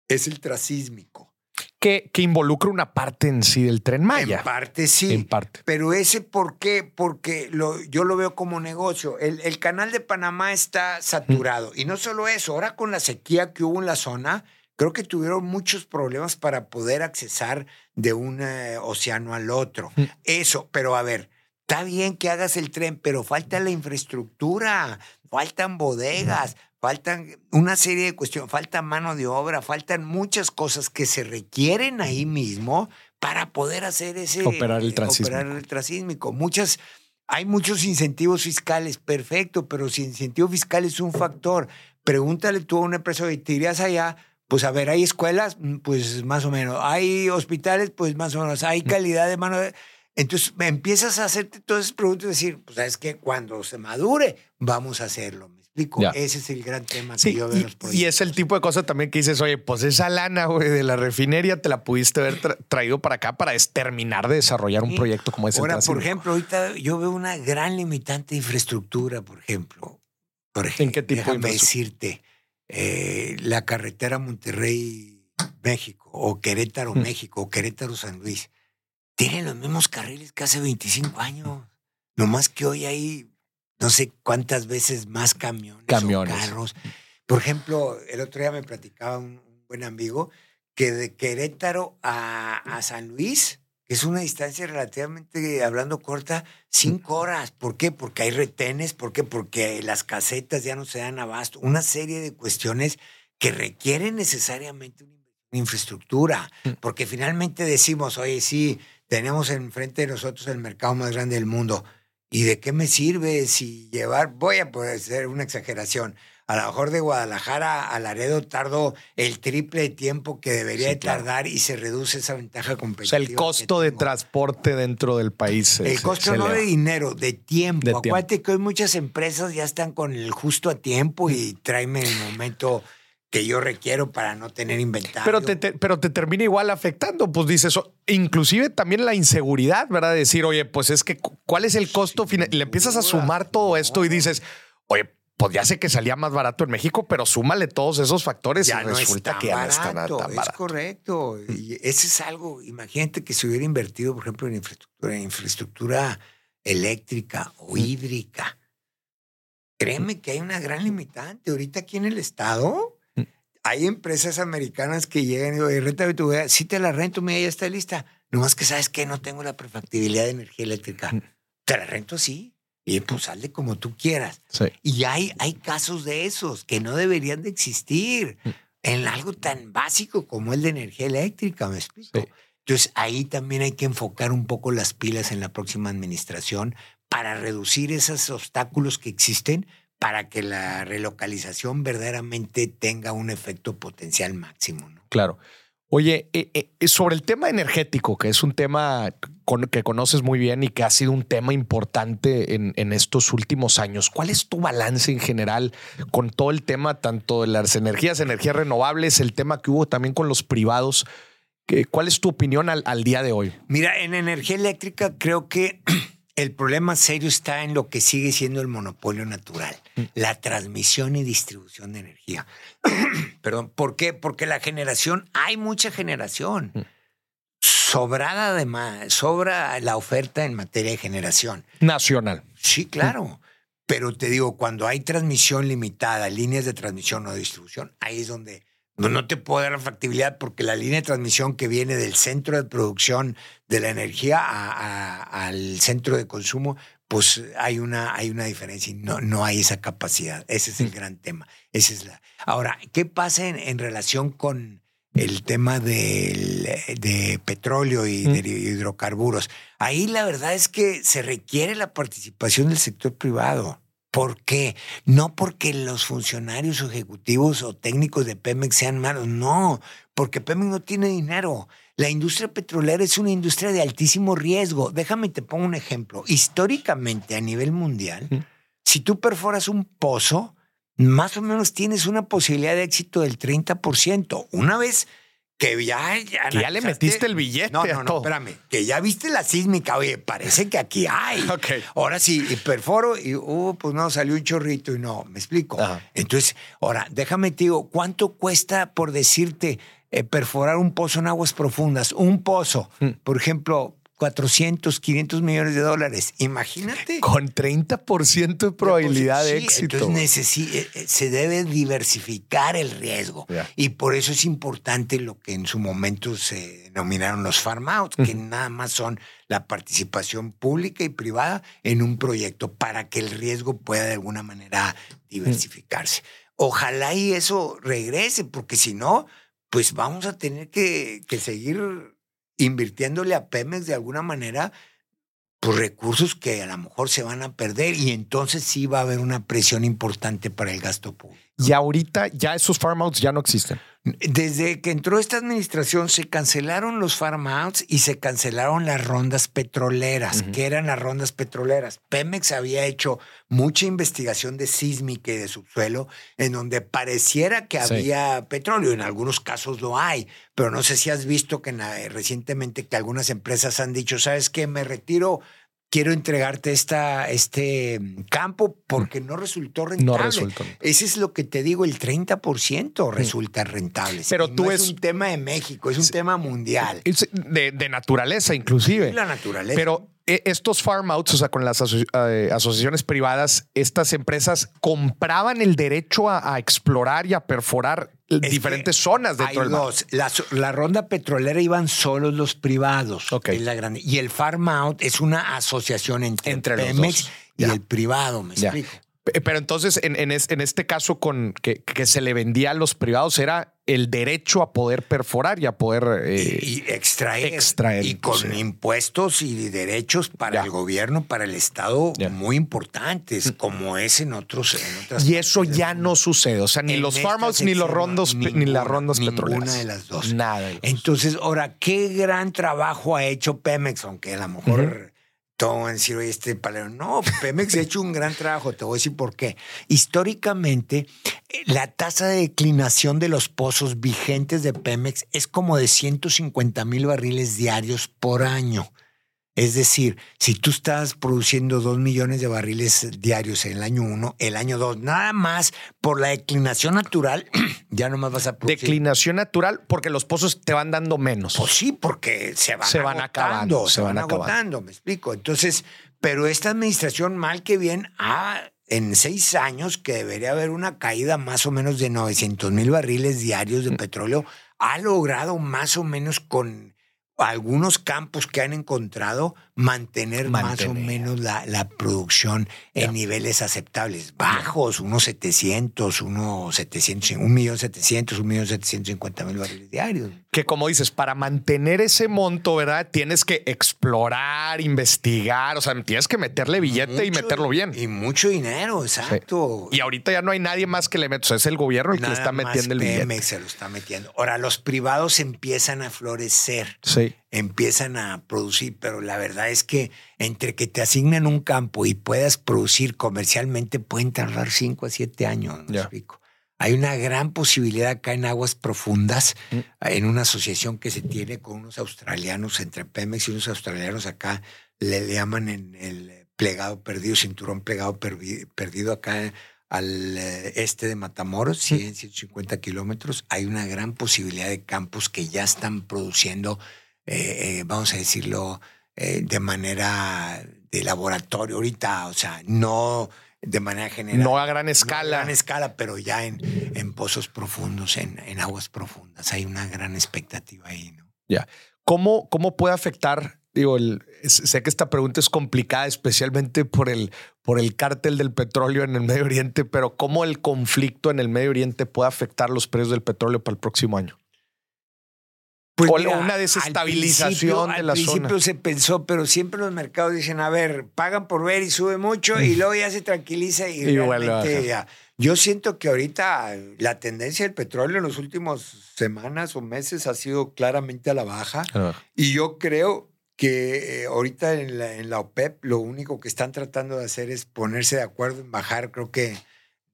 es el trasísmico. Que, que, involucra una parte en sí del tren Maya. En parte sí. En parte. Pero ese, ¿por qué? Porque lo, yo lo veo como negocio. El, el, canal de Panamá está saturado. Y no solo eso, ahora con la sequía que hubo en la zona, creo que tuvieron muchos problemas para poder accesar de un eh, océano al otro. Eso, pero a ver, Está bien que hagas el tren, pero falta la infraestructura, faltan bodegas, faltan una serie de cuestiones, falta mano de obra, faltan muchas cosas que se requieren ahí mismo para poder hacer ese operar el transísmico. Operar el transísmico. Muchas hay muchos incentivos fiscales, perfecto, pero si incentivo fiscal es un factor, pregúntale tú a una empresa, y te irías allá, pues a ver, ¿hay escuelas? Mm, pues más o menos. ¿Hay hospitales? Pues más o menos. ¿Hay calidad de mano? Entonces empiezas a hacerte todas esas preguntas y decir, pues sabes que cuando se madure, vamos a hacerlo. ¿Me explico? Ese es el gran tema que yo veo y, los proyectos. Y es el tipo de cosa también que dices, oye, pues esa lana, güey, de la refinería te la pudiste haber traído para acá para terminar de desarrollar un proyecto como ese. Ahora, por ejemplo, ahorita yo veo una gran limitante de infraestructura, por ejemplo. Por ejemplo, ¿En qué tipo déjame decirte, eh, la carretera Monterrey-México o Querétaro-México o Querétaro-San Luis tienen los mismos carriles que hace 25 años. No más que hoy hay no sé cuántas veces más camiones, camiones. O carros. Por ejemplo, el otro día me platicaba un, buen amigo que de Querétaro a, a, San Luis, que es una distancia relativamente, hablando corta, cinco horas. ¿Por qué? Porque hay retenes, ¿por qué? Porque las casetas ya no se dan abasto. Una serie de cuestiones que requieren necesariamente una infraestructura, mm. porque finalmente decimos, oye, sí, tenemos enfrente de nosotros el mercado más grande del mundo. ¿Y de qué me sirve si llevar, voy a poder hacer una exageración, a lo mejor de Guadalajara a Laredo tardo el triple de tiempo que debería de tardar y se reduce esa ventaja competitiva. O sea, el costo de transporte dentro del país. El costo no de dinero, de tiempo. Acuérdate que hoy muchas empresas ya están con el justo a tiempo y tráeme el momento que yo requiero para no tener inventario. Pero te, pero te termina igual afectando, pues dices, inclusive también la inseguridad, ¿verdad? Decir, oye, pues es que, ¿cuál es el costo final? Le empiezas a sumar todo esto y dices, oye, pues ya sé que salía más barato en México, pero súmale todos esos factores ya y resulta que ya no está nada tan barato. Es correcto. Y ese es algo, imagínate que se hubiera invertido, por ejemplo, en infraestructura, en infraestructura eléctrica o hídrica. Créeme que hay una gran limitante. Ahorita aquí en el estado, hay empresas americanas que llegan y digo, renta tu si te la rento, mira, ya está lista. Nomás que sabes que no tengo la prefactibilidad de energía eléctrica. Te la rento, sí. Y pues sale como tú quieras. Y hay, hay casos de esos que no deberían de existir en algo tan básico como el de energía eléctrica, ¿me explico? Entonces ahí también hay que enfocar un poco las pilas en la próxima administración para reducir esos obstáculos que existen para que la relocalización verdaderamente tenga un efecto potencial máximo. ¿no? Claro. Oye, eh, eh, sobre el tema energético, que es un tema que conoces muy bien y que ha sido un tema importante en, en, estos últimos años, ¿cuál es tu balance en general con todo el tema, tanto de las energías, energías renovables, el tema que hubo también con los privados? ¿Cuál es tu opinión al, al día de hoy? Mira, en energía eléctrica creo que el problema serio está en lo que sigue siendo el monopolio natural. La transmisión y distribución de energía. Perdón, ¿por qué? Porque la generación, hay mucha generación. Mm. Sobrada además, sobra la oferta en materia de generación. Nacional. Sí, claro. Pero te digo, cuando hay transmisión limitada, líneas de transmisión o distribución, ahí es donde no, no te puedo dar la factibilidad porque la línea de transmisión que viene del centro de producción de la energía al centro de consumo, pues hay una, hay una diferencia y no, no hay esa capacidad. Ese es el mm. gran tema. Esa es la... Ahora, ¿qué pasa en, relación con el tema del, de petróleo y mm. de hidrocarburos? Ahí la verdad es que se requiere la participación del sector privado. ¿Por qué? No porque los funcionarios ejecutivos o técnicos de Pemex sean malos, no, porque Pemex no tiene dinero. La industria petrolera es una industria de altísimo riesgo. Déjame te pongo un ejemplo. Históricamente a nivel mundial, si tú perforas un pozo, más o menos tienes una posibilidad de éxito del 30%. Una vez que ya, ya, que ya le metiste el billete. No, no, no, espérame. Que ya viste la sísmica. Oye, parece que aquí hay. Ahora sí, y perforo y, uh, pues no, salió un chorrito y no, me explico. Entonces, ahora, déjame te digo, ¿cuánto cuesta por decirte eh, perforar un pozo en aguas profundas? Un pozo, hmm. por ejemplo, 400, 500 millones de dólares. Imagínate. Con 30% de probabilidad de éxito. Entonces eh, eh, se debe diversificar el riesgo. Y por eso es importante lo que en su momento se denominaron los farm outs, que nada más son la participación pública y privada en un proyecto para que el riesgo pueda de alguna manera diversificarse. Ojalá y eso regrese, porque si no, pues vamos a tener que, que seguir invirtiéndole a Pemex de alguna manera pues, recursos que a lo mejor se van a perder y entonces sí va a haber una presión importante para el gasto público. Y ahorita ya esos farm outs ya no existen. Desde que entró esta administración se cancelaron los farm outs y se cancelaron las rondas petroleras, que eran las rondas petroleras. Pemex había hecho mucha investigación de sísmica y de subsuelo en donde pareciera que había petróleo, en algunos casos lo hay, pero no sé si has visto que recientemente que algunas empresas han dicho, ¿sabes qué? Me retiro quiero entregarte esta, este campo porque no resultó rentable. No resultó. Ese es lo que te digo, el 30% resulta rentable. Pero tú es un tema de México, es un tema mundial. De, de, naturaleza, inclusive. la naturaleza. Pero estos farm outs, o sea, con las eh, asociaciones privadas, estas empresas compraban el derecho a, explorar y a perforar diferentes zonas dentro del dos. La, ronda petrolera iban solos los privados. la grande. Y el farm out es una asociación entre, entre Pemex y el privado, me explico. Pero entonces, en, en, este caso, con que, que, se le vendía a los privados, era el derecho a poder perforar y a poder eh, y, extraer, extraer. Y con impuestos y derechos para el gobierno, para el Estado, muy importantes, como es en otros. En otras y eso ya no sucede. O sea, ni los farmouts, ni los rondos, ni las rondas petroleras. Ninguna de las dos. Nada. Entonces, ahora, qué gran trabajo ha hecho Pemex, aunque a lo mejor todo van a decir, este palero. No, Pemex ha hecho un gran trabajo, te voy a decir por qué. Históricamente, la tasa de declinación de los pozos vigentes de Pemex es como de 150 mil barriles diarios por año. Es decir, si tú estás produciendo dos millones de barriles diarios en el año uno, el año dos, nada más por la declinación natural, ya no más vas a producir. Declinación natural porque los pozos te van dando menos. Pues sí, porque se van, se van acabando. Se, van, agotando, me explico. Entonces, pero esta administración, mal que bien, ha en seis años, que debería haber una caída más o menos de 900 mil barriles diarios de mm. petróleo, ha logrado más o menos con algunos campos que han encontrado mantener, más o menos la, la producción en niveles aceptables, bajos, unos 700, unos 700, un millón 700, un millón 750 mil barriles diarios. Que como dices, para mantener ese monto, ¿verdad? Tienes que explorar, investigar, o sea, tienes que meterle billete y meterlo bien. Y mucho dinero, exacto. Y ahorita ya no hay nadie más que le meta, o sea, es el gobierno el que le está metiendo el billete. se lo está metiendo. Ahora, los privados empiezan a florecer. Sí empiezan a producir, pero la verdad es que entre que te asignan un campo y puedas producir comercialmente pueden tardar 5 a 7 años. Hay una gran posibilidad acá en aguas profundas, mm. en una asociación que se tiene con unos australianos, entre Pemex y unos australianos acá, le, llaman en el plegado perdido, cinturón plegado perdido acá al eh, este de Matamoros, 100, 150 kilómetros. Hay una gran posibilidad de campos que ya están produciendo eh, eh, vamos a decirlo, eh, de manera de laboratorio ahorita, o sea, no de manera general. No a gran escala. a gran escala, pero ya en, en pozos profundos, en, en, aguas profundas. Hay una gran expectativa ahí, ¿no? Ya. ¿Cómo, ¿Cómo puede afectar? Digo, el, sé que esta pregunta es complicada, especialmente por el, por el cártel del petróleo en el Medio Oriente, pero ¿cómo el conflicto en el Medio Oriente puede afectar los precios del petróleo para el próximo año? Pues o una desestabilización de la al principio se pensó, pero siempre los mercados dicen, a ver, pagan por ver y sube mucho y luego ya se tranquiliza y, realmente ya. Yo siento que ahorita la tendencia del petróleo en las últimas semanas o meses ha sido claramente a la baja ah. y yo creo que eh, ahorita en la, en la OPEP lo único que están tratando de hacer es ponerse de acuerdo en bajar, creo que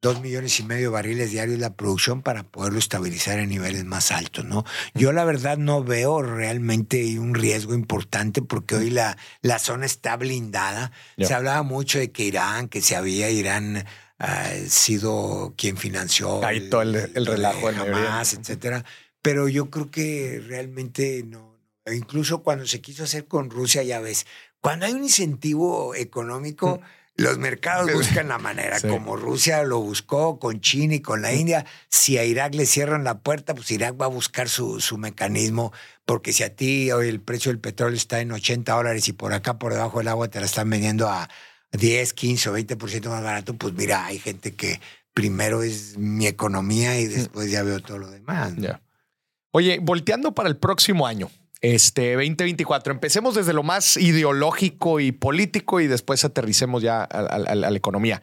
dos millones y medio de barriles diarios la producción para poderlo estabilizar en niveles más altos, ¿no? Yo la verdad no veo realmente un riesgo importante porque hoy la, la zona está blindada. Se hablaba mucho de que Irán, que se había Irán ah, sido quien financió Ahí todo el, el relajo de Hamas, etcétera. Pero yo creo que realmente no. Incluso cuando se quiso hacer con Rusia, ya ves, cuando hay un incentivo económico, mm. Los mercados buscan la manera, como Rusia lo buscó con China y con la India. Si a Irak le cierran la puerta, pues Irak va a buscar su, su mecanismo, porque si a ti hoy el precio del petróleo está en 80 dólares y por acá por debajo del agua te la están vendiendo a 10, 15 o 20% más barato, pues mira, hay gente que primero es mi economía y después ya veo todo lo demás. Oye, volteando para el próximo año, este 2024. Empecemos desde lo más ideológico y político y después aterricemos ya a, la economía.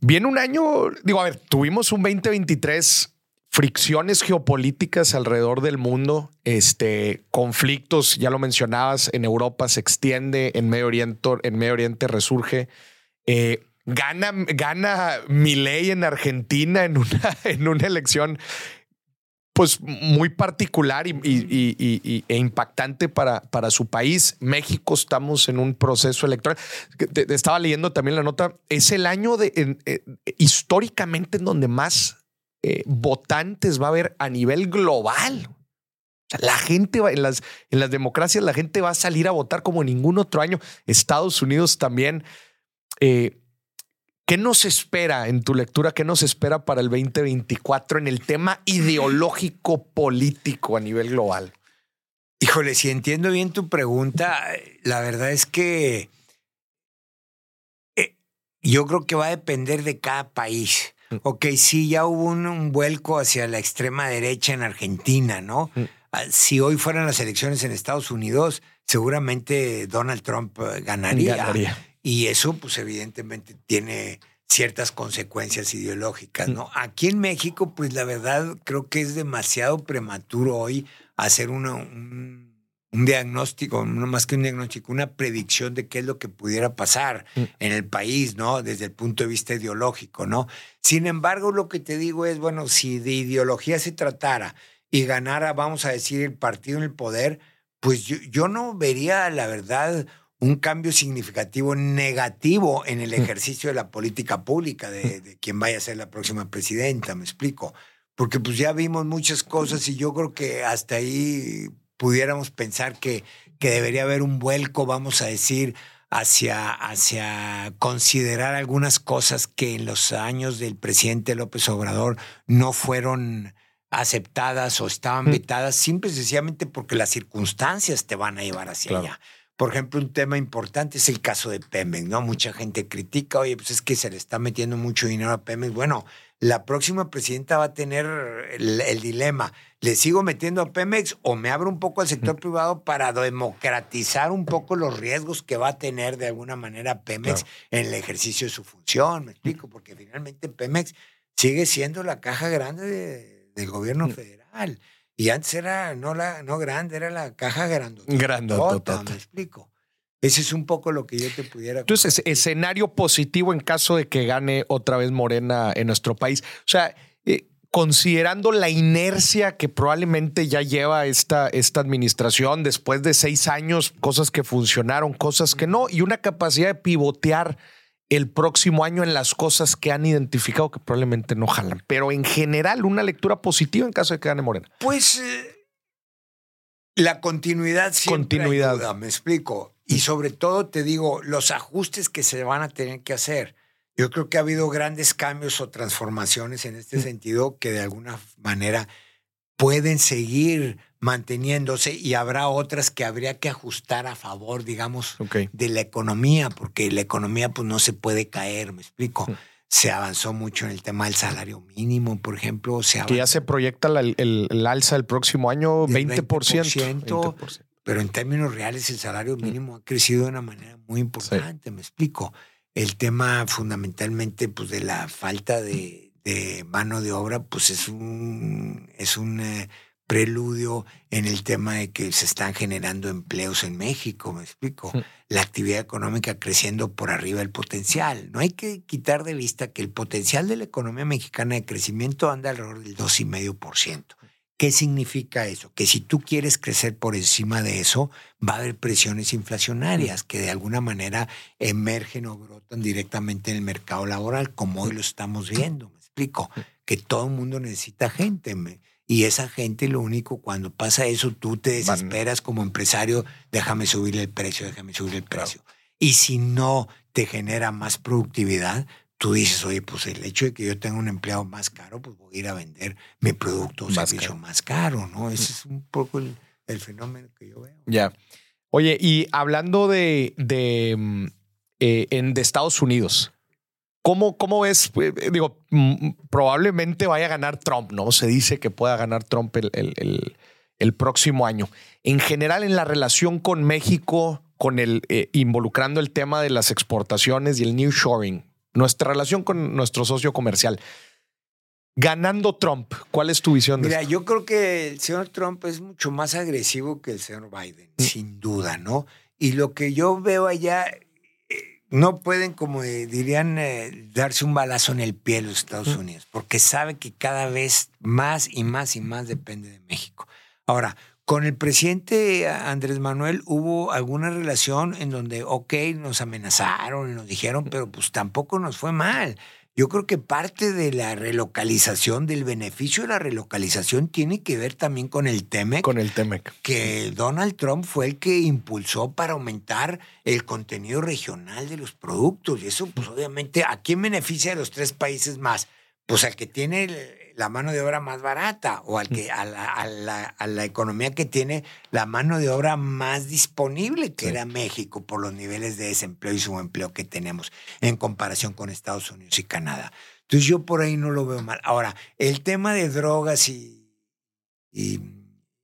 viene un año, digo, a ver, tuvimos un 2023 fricciones geopolíticas alrededor del mundo, este, conflictos, ya lo mencionabas, en Europa se extiende, en Medio Oriente, en Medio Oriente resurge. Eh, gana, gana Milei en Argentina en una, en una elección pues muy particular y, e impactante para, para su país. México estamos en un proceso electoral. estaba leyendo también la nota. Es el año de eh, históricamente en donde más eh, votantes va a haber a nivel global. la gente va, en las, en las democracias, la gente va a salir a votar como ningún otro año. Estados Unidos también. Eh, ¿Qué nos espera en tu lectura? ¿Qué nos espera para el 2024 en el tema ideológico político a nivel global? Híjole, si entiendo bien tu pregunta, la verdad es que eh, yo creo que va a depender de cada país. Mm. Ok, sí, ya hubo un, vuelco hacia la extrema derecha en Argentina, ¿no? Mm. Ah, si hoy fueran las elecciones en Estados Unidos, seguramente Donald Trump eh, ganaría. Y eso, pues evidentemente tiene ciertas consecuencias ideológicas, ¿no? Mm. Aquí en México, pues la verdad creo que es demasiado prematuro hoy hacer una, un, diagnóstico, no más que un diagnóstico, una predicción de qué es lo que pudiera pasar mm. en el país, ¿no? Desde el punto de vista ideológico, ¿no? Sin embargo, lo que te digo es, bueno, si de ideología se tratara y ganara, vamos a decir, el partido en el poder, pues yo, yo no vería, la verdad, un cambio significativo negativo en el mm. ejercicio de la política pública de, de, quien vaya a ser la próxima presidenta, me explico. Porque pues ya vimos muchas cosas y yo creo que hasta ahí pudiéramos pensar que, que debería haber un vuelco, vamos a decir, hacia, hacia considerar algunas cosas que en los años del presidente López Obrador no fueron aceptadas o estaban mm. vetadas, simple y sencillamente porque las circunstancias te van a llevar hacia allá. Por ejemplo, un tema importante es el caso de Pemex, ¿no? Mucha gente critica, oye, pues es que se le está metiendo mucho dinero a Pemex. Bueno, la próxima presidenta va a tener el, dilema, ¿le sigo metiendo a Pemex o me abro un poco al sector privado para democratizar un poco los riesgos que va a tener de alguna manera Pemex en el ejercicio de su función? Me explico, porque finalmente Pemex sigue siendo la caja grande del gobierno mm. federal. Y antes era no, la, no grande, era la caja grandota. Grandota. Me explico. Ese es un poco lo que yo te pudiera. Entonces, escenario positivo en caso de que gane otra vez Morena en nuestro país. O sea, eh, considerando la inercia que probablemente ya lleva esta, esta administración después de seis años, cosas que funcionaron, cosas que no, y una capacidad de pivotear el próximo año en las cosas que han identificado que probablemente no jalan. Pero en general, una lectura positiva en caso de que gane Morena. Pues eh, la continuidad siempre continuidad. me explico. Y sobre todo te digo, los ajustes que se van a tener que hacer. Yo creo que ha habido grandes cambios o transformaciones en este mm. sentido que de alguna manera pueden seguir manteniéndose y habrá otras que habría que ajustar a favor, digamos, de la economía, porque la economía pues no se puede caer, me explico. Se avanzó mucho en el tema del salario mínimo, por ejemplo. Se que ya se proyecta el, alza el próximo año 20%, Pero en términos reales el salario mm. mínimo ha crecido de una manera muy importante, me explico. El tema fundamentalmente pues, de la falta de, de mano de obra, pues es un, es un eh, preludio en el tema de que se están generando empleos en México, me explico. La actividad económica creciendo por arriba del potencial. No hay que quitar de vista que el potencial de la economía mexicana de crecimiento anda alrededor del 2,5%. ¿Qué significa eso? Que si tú quieres crecer por encima de eso, va a haber presiones inflacionarias que de alguna manera emergen o brotan directamente en el mercado laboral, como hoy lo estamos viendo. Me explico. Que todo el mundo necesita gente. Y esa gente, lo único, cuando pasa eso, tú te desesperas como empresario, déjame subir el precio, déjame subir el precio. Y si no te genera más productividad, tú dices, oye, pues el hecho de que yo tenga un empleado más caro, pues voy a ir a vender mi producto o servicio más caro, ¿no? Ese es un poco el, fenómeno que yo veo. Ya. Oye, y hablando de, de, mm, eh, en, de Estados Unidos, ¿Cómo, ¿Cómo ves? Eh, eh, digo, probablemente vaya a ganar Trump, ¿no? Se dice que pueda ganar Trump el, el, el, próximo año. En general, en la relación con México, con el, eh, involucrando el tema de las exportaciones y el new shoring, nuestra relación con nuestro socio comercial. Ganando Trump, ¿cuál es tu visión de Mira, yo creo que el señor Trump es mucho más agresivo que el señor Biden, mm. sin duda, ¿no? Y lo que yo veo allá, no pueden, como dirían, eh, darse un balazo en el pie los Estados. Unidos, porque sabe que cada vez más y más y más depende de México. Ahora, con el presidente Andrés Manuel hubo alguna relación en donde, ok, nos amenazaron y nos dijeron, pero pues tampoco nos fue mal. Yo creo que parte de la relocalización, del beneficio de la relocalización, tiene que ver también con el TEMEC. Con el TEMEC. Que Donald Trump fue el que impulsó para aumentar el contenido regional de los productos. Y eso, pues obviamente, ¿a quién beneficia de los tres países más? Pues al que tiene la mano de obra más barata o al que, a, la, economía que tiene la mano de obra más disponible, que era México, por los niveles de desempleo y subempleo que tenemos en comparación con Estados Unidos y Canadá. Entonces yo por ahí no lo veo mal. Ahora, el tema de drogas y, y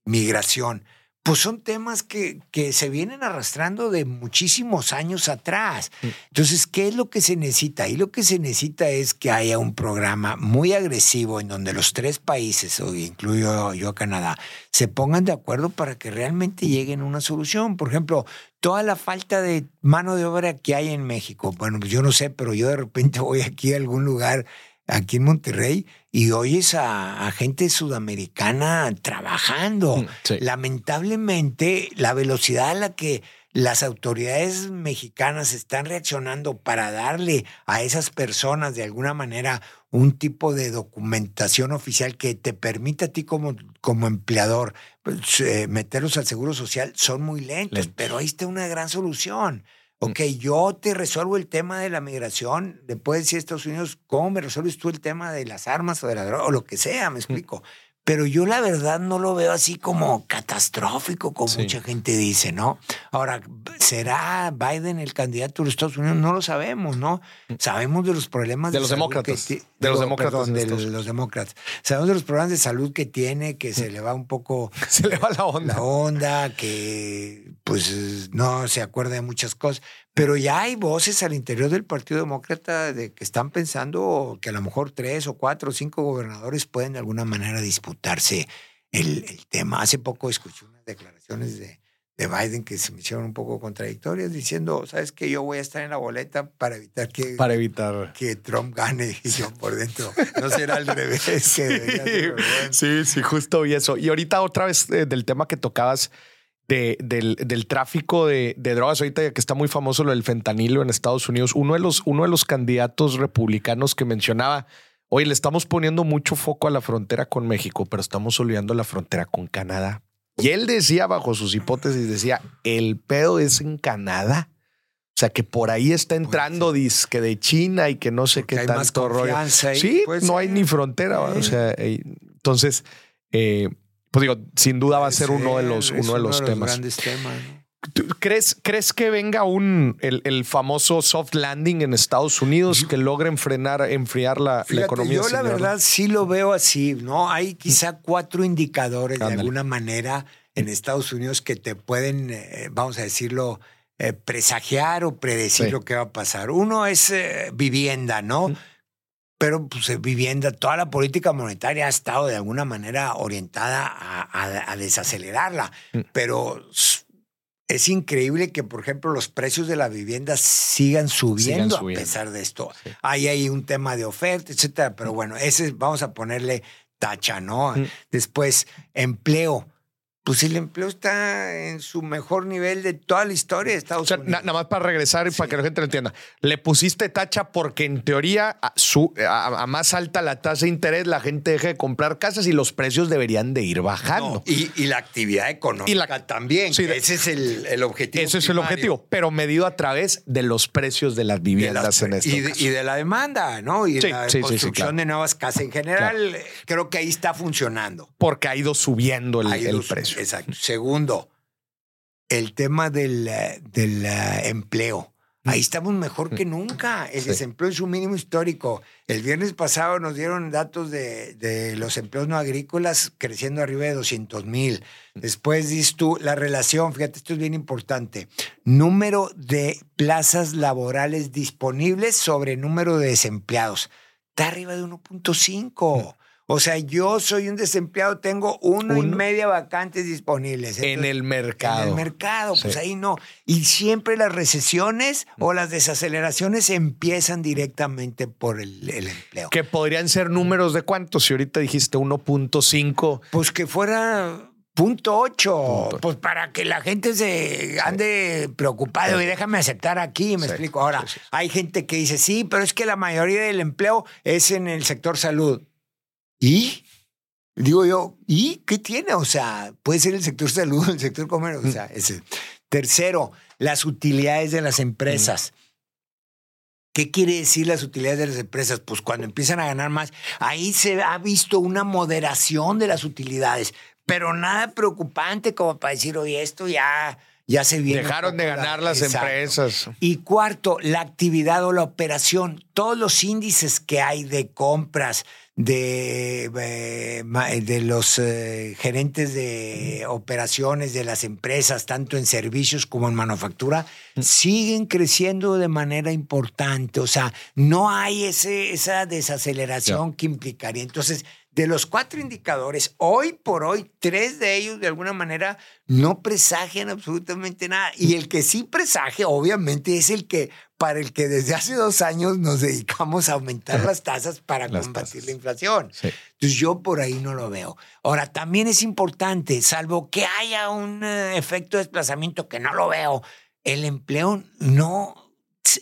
migración, pues son temas que, que, se vienen arrastrando de muchísimos años atrás. Mm. Entonces, ¿qué es lo que se necesita? Y lo que se necesita es que haya un programa muy agresivo en donde los tres países, o incluyo yo a Canadá, se pongan de acuerdo para que realmente lleguen a una solución. Por ejemplo, toda la falta de mano de obra que hay en México. Bueno, pues yo no sé, pero yo de repente voy aquí a algún lugar aquí en Monterrey y oyes a, gente sudamericana trabajando. Mm, Lamentablemente, la velocidad a la que las autoridades mexicanas están reaccionando para darle a esas personas de alguna manera un tipo de documentación oficial que te permita a ti como, como empleador pues, eh, meterlos al seguro social son muy lentos, pero ahí está una gran solución. Ok, yo te resuelvo el tema de la migración, después decir Estados Unidos, ¿cómo me resuelves tú el tema de las armas o de la droga o lo que sea? Me explico. Pero yo la verdad no lo veo así como catastrófico, como mucha gente dice, ¿no? Ahora, ¿será Biden el candidato de los Estados Unidos? No lo sabemos, ¿no? Sabemos de los problemas de, los demócratas. de los demócratas. de los, demócratas. Sabemos de los problemas de salud que tiene, que se le va un poco. se le va la onda. La onda, que pues no se acuerda de muchas cosas. Pero ya hay voces al interior del Partido Demócrata de que están pensando que a lo mejor tres o cuatro o cinco gobernadores pueden de alguna manera disputarse el, tema. Hace poco escuché unas declaraciones de, de, Biden que se me hicieron un poco contradictorias diciendo, sabes que yo voy a estar en la boleta para evitar que, para evitar. que Trump gane y yo por dentro. No será al revés. Sí, sí, sí, justo y eso. Y ahorita otra vez eh, del tema que tocabas de, del, del, tráfico de, de, drogas. Ahorita que está muy famoso lo del fentanilo en Estados Unidos, uno de los, uno de los candidatos republicanos que mencionaba, oye, le estamos poniendo mucho foco a la frontera con México, pero estamos olvidando la frontera con Canadá. Y él decía, bajo sus hipótesis, decía, el pedo es en Canadá. O sea, que por ahí está entrando disque de China y que no sé qué tanto rollo. sí, no hay ni frontera. O sea, entonces, eh, pues digo, sin duda va a ser uno de los, uno de los, temas. Grandes temas ¿Crees, ¿Crees que venga un el, el, famoso soft landing en Estados Unidos que logren frenar, enfriar la, la economía? Yo la verdad sí lo veo así, ¿no? Hay quizá cuatro indicadores de alguna manera en Estados Unidos que te pueden, eh, vamos a decirlo, eh, presagiar o predecir lo que va a pasar. Uno es eh, vivienda, ¿no? Pero pues, vivienda, toda la política monetaria ha estado de alguna manera orientada a, desacelerarla, mm. pero es increíble que, por ejemplo, los precios de la vivienda sigan subiendo, a pesar de esto. Hay ahí un tema de oferta, etcétera, pero mm. bueno, ese vamos a ponerle tacha, ¿no? Mm. Después, empleo pues el empleo está en su mejor nivel de toda la historia de Estados Unidos. nada más para regresar y para que la gente lo entienda. Le pusiste tacha porque en teoría a, su, a, más alta la tasa de interés la gente deja de comprar casas y los precios deberían de ir bajando. y, la actividad económica también. ese es el, objetivo. Ese es el objetivo, pero medido a través de los precios de las viviendas en este y, y de la demanda, ¿no? Y la construcción de nuevas casas en general. Creo que ahí está funcionando. Porque ha ido subiendo el precio. Exacto. Segundo, el tema del, del empleo. Ahí estamos mejor que nunca. El desempleo es un mínimo histórico. El viernes pasado nos dieron datos de, de los empleos no agrícolas creciendo arriba de 200 mil. Después dices tú, la relación, fíjate, esto es bien importante. Número de plazas laborales disponibles sobre número de desempleados. Está arriba de 1.5. O sea, yo soy un desempleado, tengo una y media vacantes disponibles. en el mercado. En el mercado, pues ahí no. Y siempre las recesiones o las desaceleraciones empiezan directamente por el, empleo. Que podrían ser números de cuántos, si ahorita dijiste 1.5. Pues que fuera Punto ocho, pues para que la gente se ande preocupado y déjame aceptar aquí, me explico. Ahora, hay gente que dice, sí, pero es que la mayoría del empleo es en el sector salud. ¿Y? Digo yo, ¿y qué tiene? O sea, puede ser el sector salud, el sector comercio. O sea, ese. Tercero, las utilidades de las empresas. ¿Qué quiere decir las utilidades de las empresas? Pues cuando empiezan a ganar más, ahí se ha visto una moderación de las utilidades, pero nada preocupante como para decir, oye, esto ya, ya se viene. Dejaron de ganar las empresas. Y cuarto, la actividad o la operación. Todos los índices que hay de compras, de, eh, de los eh, gerentes de operaciones de las empresas, tanto en servicios como en manufactura, mm. siguen creciendo de manera importante. O sea, no hay ese, esa desaceleración que implicaría. Entonces, de los cuatro indicadores, hoy por hoy, tres de ellos de alguna manera no presagian absolutamente nada. Y el que sí presagia, obviamente, es el que para el que desde hace dos años nos dedicamos a aumentar las tasas para combatir la inflación. Entonces yo por ahí no lo veo. Ahora, también es importante, salvo que haya un eh, efecto de desplazamiento que no lo veo, el empleo no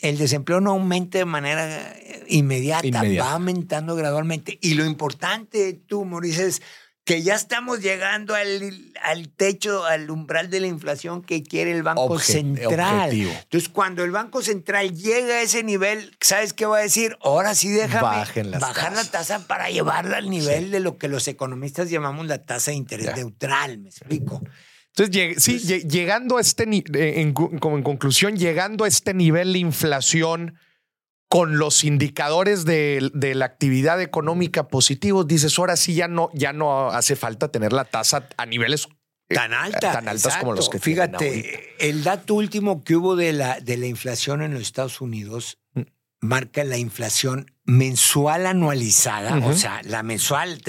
el desempleo no aumenta de manera eh, inmediata, va aumentando gradualmente. Y lo importante, tú, Mauricio, es que ya estamos llegando al, al, techo, al umbral de la inflación que quiere el Banco Central. Entonces, cuando el Banco Central llega a ese nivel, ¿sabes qué va a decir? Ahora sí déjame bajar la tasa para llevarla al nivel de lo que los economistas llamamos la tasa de interés neutral, ¿me explico? Entonces, sí, llegando a este, en, como en conclusión, llegando a este nivel de inflación con los indicadores de, la actividad económica positivos, dices, ahora sí ya no, ya no hace falta tener la tasa a niveles eh, tan, alta, tan altas como los que Fíjate, el dato último que hubo de la, de la inflación en los Estados Unidos mm. marca la inflación mensual anualizada, o sea, la mensual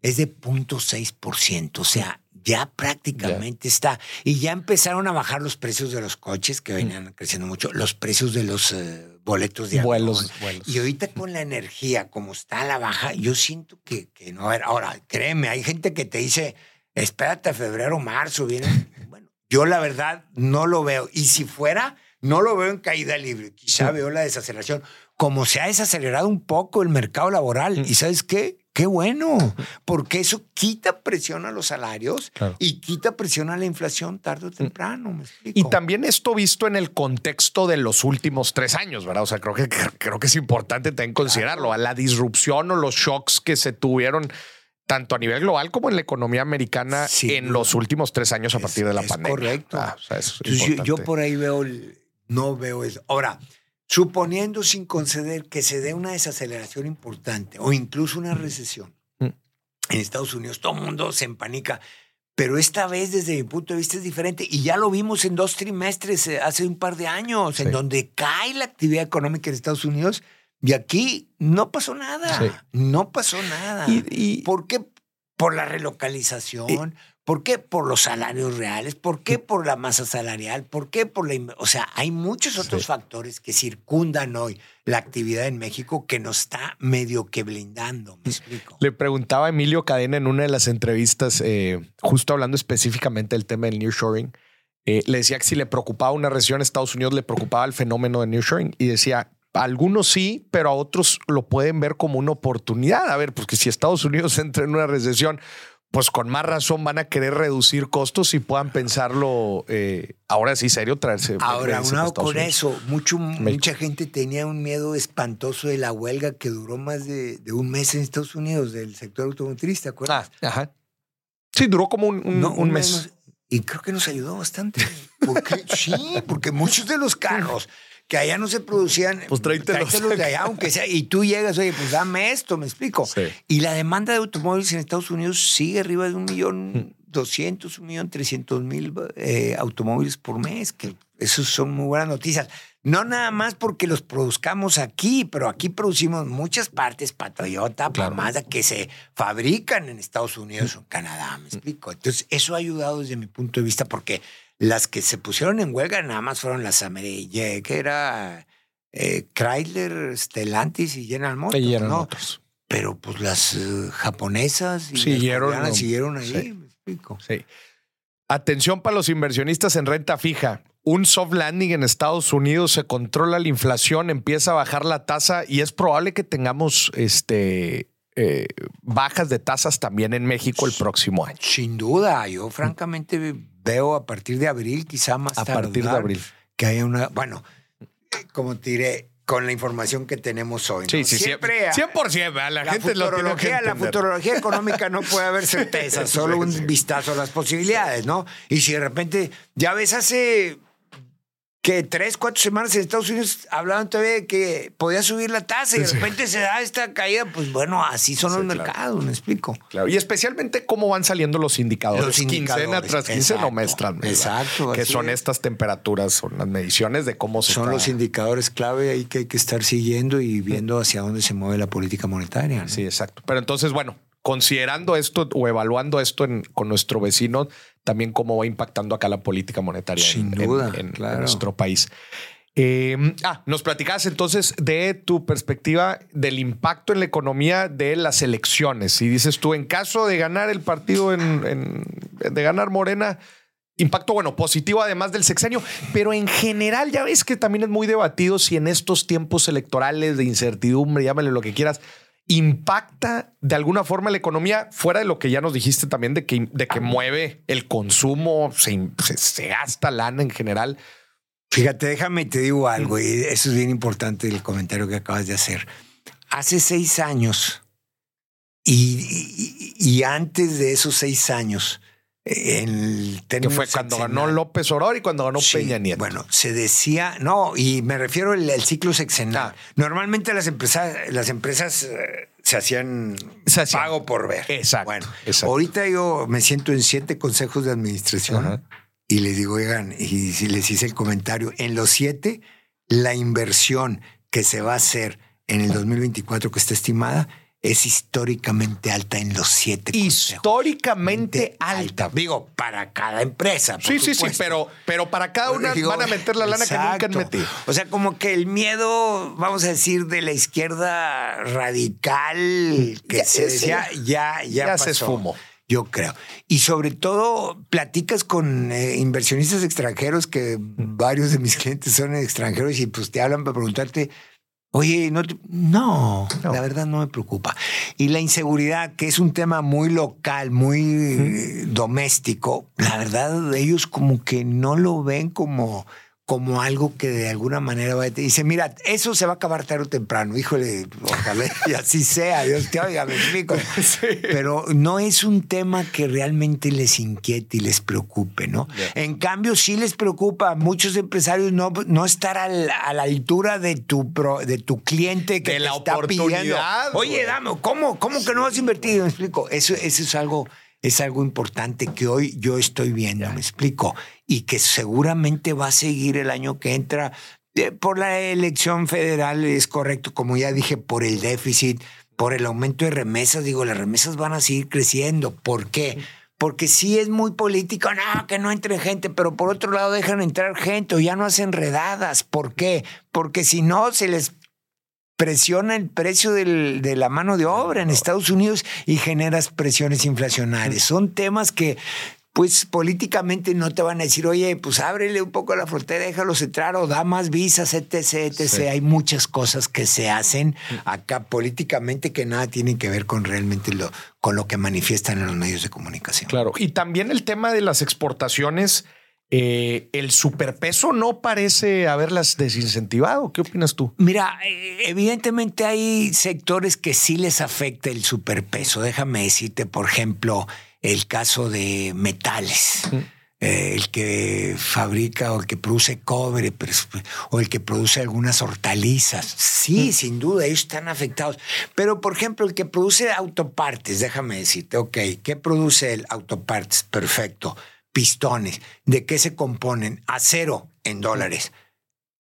es de 0.6%, o sea, ya prácticamente está. Y ya empezaron a bajar los precios de los coches, que venían creciendo mucho, los precios de los eh, boletos de vuelos, Y ahorita con la energía, como está a la baja, yo siento que, que no. A ver, ahora, créeme, hay gente que te dice, espérate a febrero, marzo, viene. bueno, yo la verdad no lo veo. Y si fuera, no lo veo en caída libre. Quizá veo la desaceleración. Como se ha desacelerado un poco el mercado laboral. ¿Y sabes qué? Qué bueno, porque eso quita presión a los salarios y quita presión a la inflación tarde o temprano. Y también esto visto en el contexto de los últimos tres años, ¿verdad? O sea, creo que, creo que es importante también considerarlo, a la disrupción o los shocks que se tuvieron tanto a nivel global como en la economía americana en los últimos tres años a partir de la pandemia. Correcto. Ah, yo, yo, por ahí veo, no veo eso. Ahora, suponiendo sin conceder que se dé una desaceleración importante o incluso una recesión mm. en Estados Unidos, todo el mundo se empanica. Pero esta vez, desde mi punto de vista, es diferente. Y ya lo vimos en dos trimestres eh, hace un par de años, en donde cae la actividad económica en Estados Unidos. Y aquí no pasó nada. No pasó nada. Y, ¿Por qué? Por la relocalización, ¿Por qué? Por los salarios reales. ¿Por qué? Por la masa salarial. ¿Por qué? Por la... O sea, hay muchos otros factores que circundan hoy la actividad en México que nos está medio que blindando. ¿Me explico? Le preguntaba a Emilio Cadena en una de las entrevistas, eh, justo hablando específicamente del tema del nearshoring, eh, le decía que si le preocupaba una recesión en Estados Unidos, le preocupaba el fenómeno de nearshoring y decía, algunos sí, pero a otros lo pueden ver como una oportunidad. A ver, porque si Estados Unidos entra en una recesión, pues con más razón van a querer reducir costos y puedan pensarlo eh, ahora sí serio traerse. Ahora, unado con eso, mucho, mucha gente tenía un miedo espantoso de la huelga que duró más de, un mes en Estados Unidos del sector automotriz, ¿te acuerdas? Ah, ajá. Sí, duró como un, mes. Y creo que nos ayudó bastante. Porque, sí, porque muchos de los carros que allá no se producían. Pues tráetelos. de allá, aunque sea. Y tú llegas, oye, pues dame esto, me explico. Sí. Y la demanda de automóviles en Estados Unidos sigue arriba de un millón doscientos, un millón trescientos mil eh, automóviles por mes, que eso son muy buenas noticias. No nada más porque los produzcamos aquí, pero aquí producimos muchas partes para Toyota, para Mazda, que se fabrican en Estados Unidos o en Canadá, me explico. Entonces, eso ha ayudado desde mi punto de vista porque las que se pusieron en huelga nada más fueron las American, que era eh, Chrysler, Stellantis y General Motors, Y General ¿no? Motors. Pero pues las eh, japonesas y las Siguieron, no, siguieron ahí, sí. me explico. Sí. Atención para los inversionistas en renta fija. Un soft landing en Estados Unidos se controla la inflación, empieza a bajar la tasa y es probable que tengamos este, eh, bajas de tasas también en México el próximo año. Sin duda, yo francamente veo a partir de abril, quizá más A partir de abril. que haya una, bueno, como te diré, con la información que tenemos hoy. ¿no? Sí, sí, siempre 100%. La, la la gente lo futurología, la entender. futurología económica no puede haber certeza, solo un vistazo a las posibilidades, ¿no? Y si de repente, ya ves, hace que tres, cuatro semanas en Estados Unidos hablaban todavía de que podía subir la tasa y de Sí. repente se da esta caída, pues bueno, así son Sí, los claro. mercados, me explico. Claro, y especialmente cómo van saliendo los indicadores. Los indicadores, Quincena tras quincena o mes tras mes. exacto, Que son es. estas temperaturas, son las mediciones de cómo se Son está- los indicadores clave ahí que hay que estar siguiendo y viendo hacia dónde se mueve la política monetaria. ¿no? Sí, exacto. Pero entonces, bueno, considerando esto o evaluando esto en- con nuestro vecino, también cómo va impactando acá la política monetaria Sin en, en- duda, en- en claro. nuestro país. Eh, ah, nos platicabas entonces de tu perspectiva del impacto en la economía de las elecciones. Y dices tú, en caso de ganar el partido, en, en- de ganar Morena, impacto, bueno, positivo además del sexenio, pero en general ya ves que también es muy debatido si en estos tiempos electorales de incertidumbre, llámale lo que quieras, impacta de alguna forma la economía, fuera de lo que ya nos dijiste también de que, de que mueve el consumo, se, se- gasta lana en general. Fíjate, déjame te digo algo, y eso es bien importante el comentario que acabas de hacer. Hace seis años y, y- antes de esos seis años, el Que fue cuando ganó López Obrador y cuando ganó Sí, Peña Nieto. Bueno, se decía, no, y me refiero al, al ciclo sexenal. Ah. Normalmente las empresas, las empresas eh, se hacían Se hacían. pago por ver. Exacto, Bueno, exacto. ahorita yo me siento en siete consejos de administración y les digo, oigan, y si les hice el comentario, en los siete, la inversión que se va a hacer en el 2024 que está estimada es históricamente alta en los siete. Históricamente alta. Digo, para cada empresa. por Sí, sí, sí, pero, pero para cada una Digo, van a meter la lana que nunca han metido. O sea, como que el miedo, vamos a decir, de la izquierda radical que Ya, se ese- decía, ya, ya, ya se pasó, esfumó. Yo creo. Y sobre todo, platicas con eh, inversionistas extranjeros, que varios de mis clientes son extranjeros y pues te hablan para preguntarte, oye, no, te- no, No. la verdad no me preocupa. Y la inseguridad, que es un tema muy local, muy doméstico, la verdad ellos como que no lo ven como como algo que de alguna manera va a... Dice, mira, eso se va a acabar tarde o temprano. Híjole, ojalá y así sea. Dios te oiga, me explico. Pero no es un tema que realmente les inquiete y les preocupe, ¿no? En cambio, sí les preocupa a muchos empresarios no, no estar al- a la altura de tu, pro- de tu cliente que De te la está pidiendo. oportunidad, Oye, güey. dame, ¿cómo, ¿cómo que no has invertido? Me explico. Eso, eso es algo es algo importante que hoy yo estoy viendo, me explico, y que seguramente va a seguir el año que entra. Eh, Por la elección federal es correcto, como ya dije, por el déficit, por el aumento de remesas, digo, las remesas van a seguir creciendo. ¿Por qué? Porque sí es muy político, no, que no entre gente, pero por otro lado dejan entrar gente o ya no hacen redadas. ¿Por qué? Porque si no, se les presiona el precio del- de la mano de obra en Estados Unidos y generas presiones inflacionarias. Son temas que, pues políticamente no te van a decir, oye, pues ábrele un poco la frontera, déjalos entrar o da más visas, etc., etc. Sí. Hay muchas cosas que se hacen acá políticamente que nada tienen que ver con realmente lo, con lo que manifiestan en los medios de comunicación. Claro. Y también el tema de las exportaciones. Eh, el superpeso no parece haberlas desincentivado. ¿Qué opinas tú? Mira, eh, evidentemente hay sectores que sí les afecta el superpeso. Déjame decirte, por ejemplo, el caso de metales. eh, el que fabrica o el que produce cobre o el que produce algunas hortalizas. Sí, sin duda, ellos están afectados. Pero, por ejemplo, el que produce autopartes, déjame decirte, ok, ¿qué produce el autopartes? Perfecto. Pistones. ¿De qué se componen? Acero en dólares,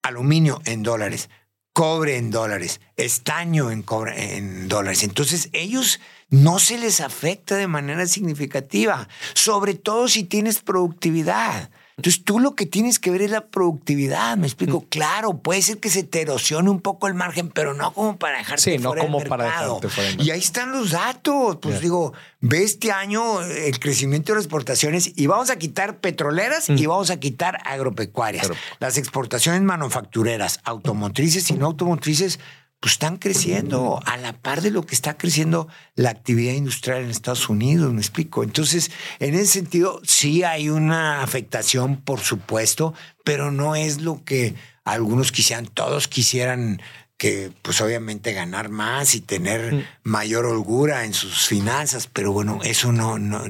aluminio en dólares, cobre en dólares, estaño en, en dólares. Entonces, ellos no se les afecta de manera significativa, sobre todo si tienes productividad. Entonces tú lo que tienes que ver es la productividad, me explico. Mm. Claro, puede ser que se te erosione un poco el margen, pero no como para dejarte sí, no como para dejarte fuera Y ahí están los datos. Pues digo, ve este año el crecimiento de las exportaciones y vamos a quitar petroleras y mm. vamos a quitar agropecuarias. Las exportaciones manufactureras, automotrices y no automotrices pues están creciendo a la par de lo que está creciendo la actividad industrial en Estados Unidos, me explico. Entonces, en ese sentido, sí hay una afectación, por supuesto, pero no es lo que algunos quisieran, todos quisieran que pues obviamente ganar más y tener mm. mayor holgura en sus finanzas, pero bueno, eso no, no,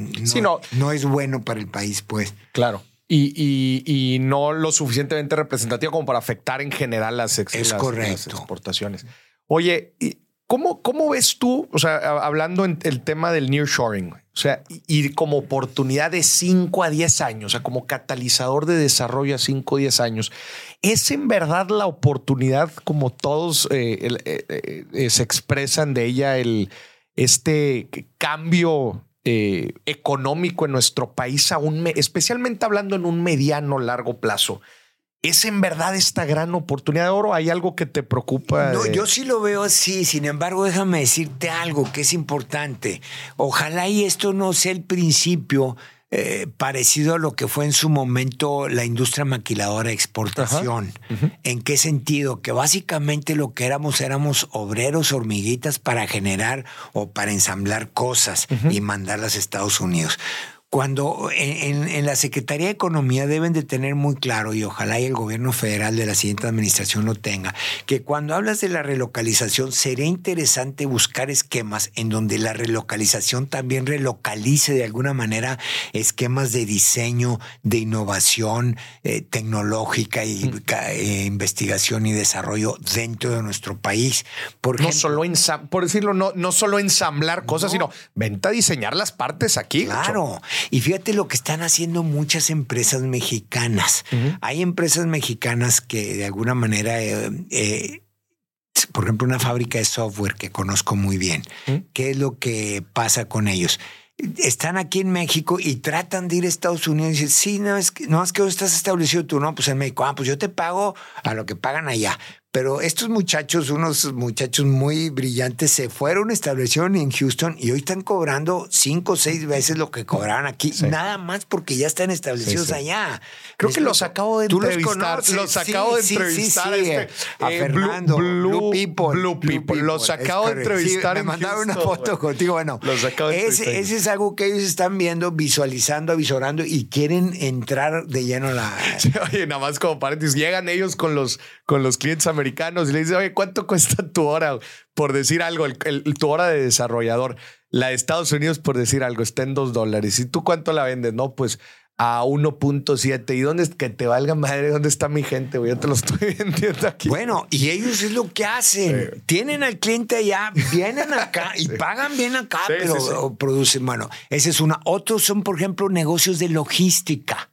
no, es bueno para el país, pues. Claro. Y, y, no lo suficientemente representativo como para afectar en general las, exportaciones. Oye, ¿cómo, ¿cómo ves tú, o sea, hablando en el tema del nearshoring, o sea, y como oportunidad de 5 a 10 años, o sea, como catalizador de desarrollo a 5 o 10 años, ¿es en verdad la oportunidad, como todos eh, eh, eh, se expresan de ella, el, este cambio eh, económico en nuestro país, aún especialmente hablando en un mediano largo plazo. ¿Es en verdad esta gran oportunidad de oro? ¿Hay algo que te preocupa? No, yo sí lo veo así. Sin embargo, déjame decirte algo que es importante. Ojalá y esto no sea el principio eh, parecido a lo que fue en su momento la industria maquiladora de exportación. ¿En qué sentido? Que básicamente lo que éramos éramos obreros hormiguitas para generar o para ensamblar cosas y mandarlas a Estados Unidos cuando en, la Secretaría de Economía deben de tener muy claro, y ojalá y el gobierno federal de la siguiente administración lo tenga, que cuando hablas de la relocalización sería interesante buscar esquemas en donde la relocalización también relocalice de alguna manera esquemas de diseño, de innovación eh, tecnológica y mm. eh, investigación y desarrollo dentro de nuestro país. Por no solo por decirlo, no, no solo ensamblar cosas, sino venta a diseñar las partes aquí. Claro. Y fíjate lo que están haciendo muchas empresas mexicanas. Hay empresas mexicanas que de alguna manera, eh, eh, por ejemplo, una fábrica de software que conozco muy bien. ¿Qué es lo que pasa con ellos? están aquí en México y tratan de ir a Estados Unidos y dicen, sí, no, es que, no, es que estás establecido tú, no, pues en México, ah, pues yo te pago a lo que pagan allá. Pero estos muchachos, unos muchachos muy brillantes, se fueron, establecieron en Houston y hoy están cobrando cinco o seis veces lo que cobraban aquí, nada más porque ya están establecidos allá. Creo que los acabo de entrevistar. Los, acabo de entrevistar. Este, a eh, Fernando, Blue, People. Blue People. Los acabo de entrevistar. me mandaron una foto contigo. Bueno, los acabo de ese, ese, es algo que ellos están viendo, visualizando, avisorando y quieren entrar de lleno a la. oye, nada más como paréntesis, llegan ellos con los, con los clientes americanos y le dice, oye, ¿cuánto cuesta tu hora? Por decir algo, el, tu hora de desarrollador. La de Estados Unidos, por decir algo, está en dos dólares. ¿Y tú cuánto la vendes? No, pues a 1.7. ¿Y dónde es que te valga madre? ¿Dónde está mi gente? Yo te lo estoy vendiendo aquí. Bueno, y ellos es lo que hacen. Tienen al cliente allá, vienen acá y pagan bien acá, pero producen. Bueno, esa es una. Otros son, por ejemplo, negocios de logística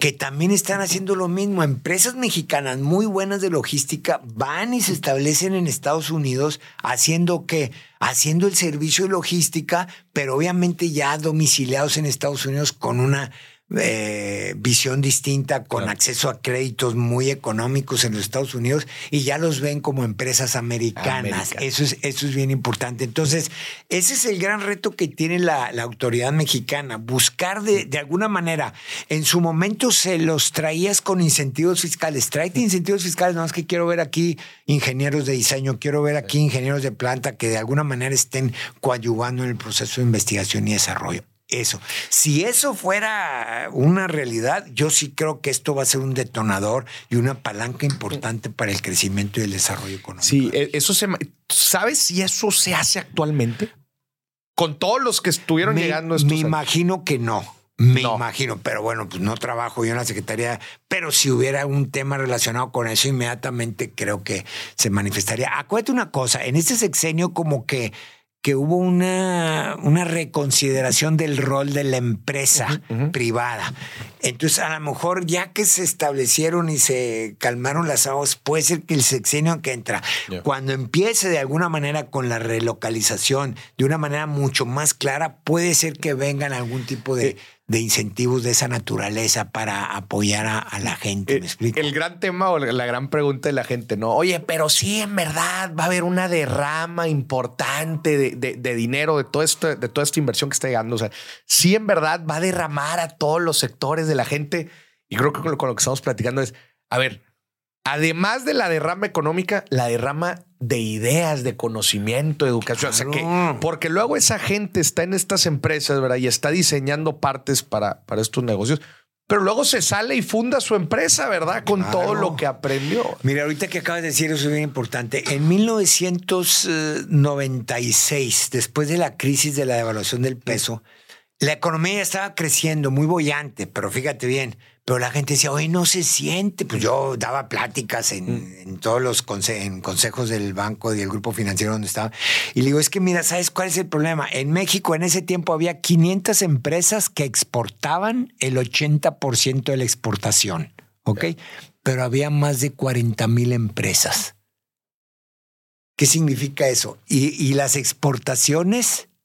que también están haciendo lo mismo. Empresas mexicanas muy buenas de logística van y se establecen en Estados Unidos haciendo qué? Haciendo el servicio de logística, pero obviamente ya domiciliados en Estados Unidos con una eh, visión distinta, con acceso a créditos muy económicos en los Estados Unidos y ya los ven como empresas americanas. Eso, es, eso es bien importante. Entonces, ese es el gran reto que tiene la, autoridad mexicana, buscar de, de, alguna manera, en su momento se los traías con incentivos fiscales. Tráete incentivos fiscales, no es que quiero ver aquí ingenieros de diseño, quiero ver aquí ingenieros de planta que de alguna manera estén coadyuvando en el proceso de investigación y desarrollo eso. Si eso fuera una realidad, yo sí creo que esto va a ser un detonador y una palanca importante para el crecimiento y el desarrollo económico. Sí, e, eso se. ¿Sabes si eso se hace actualmente? Con todos los que estuvieron llegando. me imagino que no. Me No. imagino, pero bueno, pues no trabajo yo en la Secretaría, pero si hubiera un tema relacionado con eso, inmediatamente creo que se manifestaría. Acuérdate una cosa, en este sexenio como que, que hubo una, una reconsideración del rol de la empresa privada. Entonces, a lo mejor ya que se establecieron y se calmaron las aguas, puede ser que el sexenio que entra, cuando empiece de alguna manera con la relocalización, de una manera mucho más clara, puede ser que vengan algún tipo de, de incentivos de esa naturaleza para apoyar a, a la gente. ¿Me explico? Eh, El gran tema o la gran pregunta de la gente, ¿no? Oye, pero sí, en verdad va a haber una derrama importante de, de- de dinero de, todo esto, de toda esta inversión que está llegando. O sea, sí, en verdad va a derramar a todos los sectores de la gente. Y creo que con lo, con lo que estamos platicando es, a ver, además de la derrama económica, la derrama de ideas, de conocimiento, de educación. O sea, que, Claro. porque luego esa gente está en estas empresas, ¿verdad? Y está diseñando partes para, para estos negocios. Pero luego se sale y funda su empresa, ¿verdad? Con Claro. todo lo que aprendió. Mira, ahorita que acabas de decir eso es bien importante. En 1996, después de la crisis de la devaluación del peso, la economía estaba creciendo, muy bollante, pero fíjate bien, pero la gente decía, hoy no se siente. Pues yo daba pláticas en, en todos los conse- en consejos del banco y del grupo financiero donde estaba. Y le digo, es que mira, ¿sabes cuál es el problema? En México en ese tiempo había 500 empresas que exportaban el 80% de la exportación, ¿ok? Pero había más de 40 mil empresas. ¿Qué significa eso? Y, y las exportaciones Mm.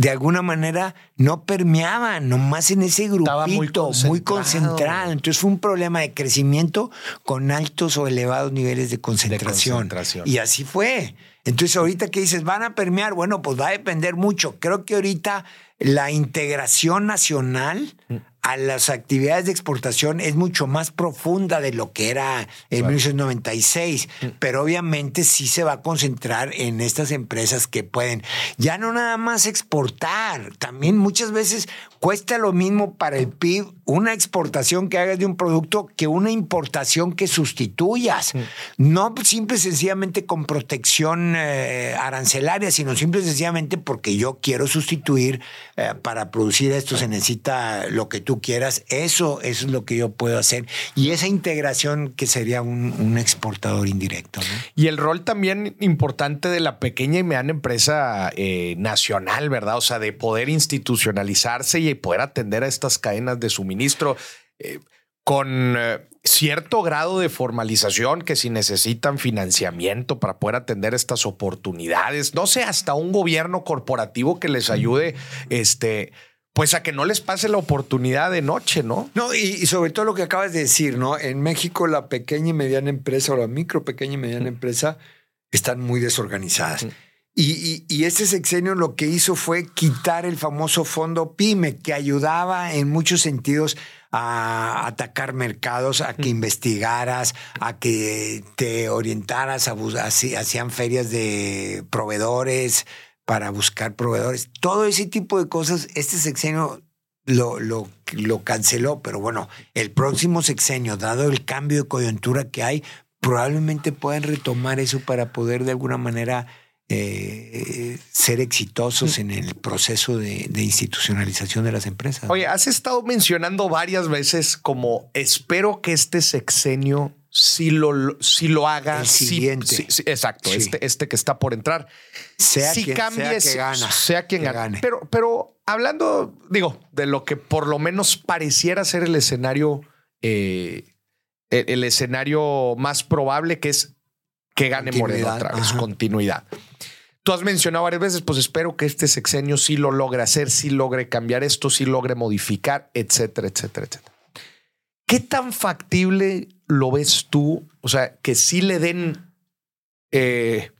De alguna manera no permeaban, nomás en ese grupito, Estaba muy muy concentrado. Entonces fue un problema de crecimiento con altos o elevados niveles de concentración. concentración. Y así fue. Entonces ahorita que dices, van a permear, bueno, pues va a depender mucho. Creo que ahorita la integración nacional Mm. A las actividades de exportación es mucho más profunda de lo que era en Claro. 1996, Mm. pero obviamente sí se va a concentrar en estas empresas que pueden ya no nada más exportar, también muchas veces cuesta lo mismo para el PIB una exportación que hagas de un producto que una importación que sustituyas. No simple y sencillamente con protección eh, arancelaria, sino simple y sencillamente porque yo quiero sustituir eh, para producir esto se necesita lo que tú quieras. Eso, eso es lo que yo puedo hacer. Y esa integración que sería un, un exportador indirecto. ¿no? Y el rol también importante de la pequeña y mediana empresa eh, nacional, ¿verdad? O sea, de poder institucionalizarse y poder atender a estas cadenas de suministro eh, con eh, cierto grado de formalización que si necesitan financiamiento para poder atender estas oportunidades, no sé, hasta un gobierno corporativo que les ayude, este, pues a que no les pase la oportunidad de noche, ¿no? No, y, y sobre todo lo que acabas de decir, ¿no? En México la pequeña y mediana empresa o la micro, pequeña y mediana empresa están muy desorganizadas. Y, y, y este sexenio lo que hizo fue quitar el famoso fondo PYME, que ayudaba en muchos sentidos a atacar mercados, a que investigaras, a que te orientaras, a hacían ferias de proveedores para buscar proveedores. Todo ese tipo de cosas, este sexenio lo, lo, canceló, pero bueno, el próximo sexenio, dado el cambio de coyuntura que hay, probablemente puedan retomar eso para poder de alguna manera eh, ser exitosos en el proceso de institucionalización de las empresas. Oye, has estado mencionando varias veces como espero que este sexenio sí lo, sí lo haga. El siguiente. sí, exacto, Sí. Este, este que está por entrar. sea, si quien, cambie, sea que si- gana. sea quien que gane. gane. Pero, pero hablando, digo, de lo que por lo menos pareciera ser el escenario, eh, el, el escenario más probable que es que gane Moreno otra vez, ajá. continuidad. Tú has mencionado varias veces, pues espero que este sexenio sí lo logre hacer, sí logre cambiar esto, sí logre modificar, etcétera, etcétera, etcétera. ¿Qué tan factible lo ves tú? O sea, que sí le den eh,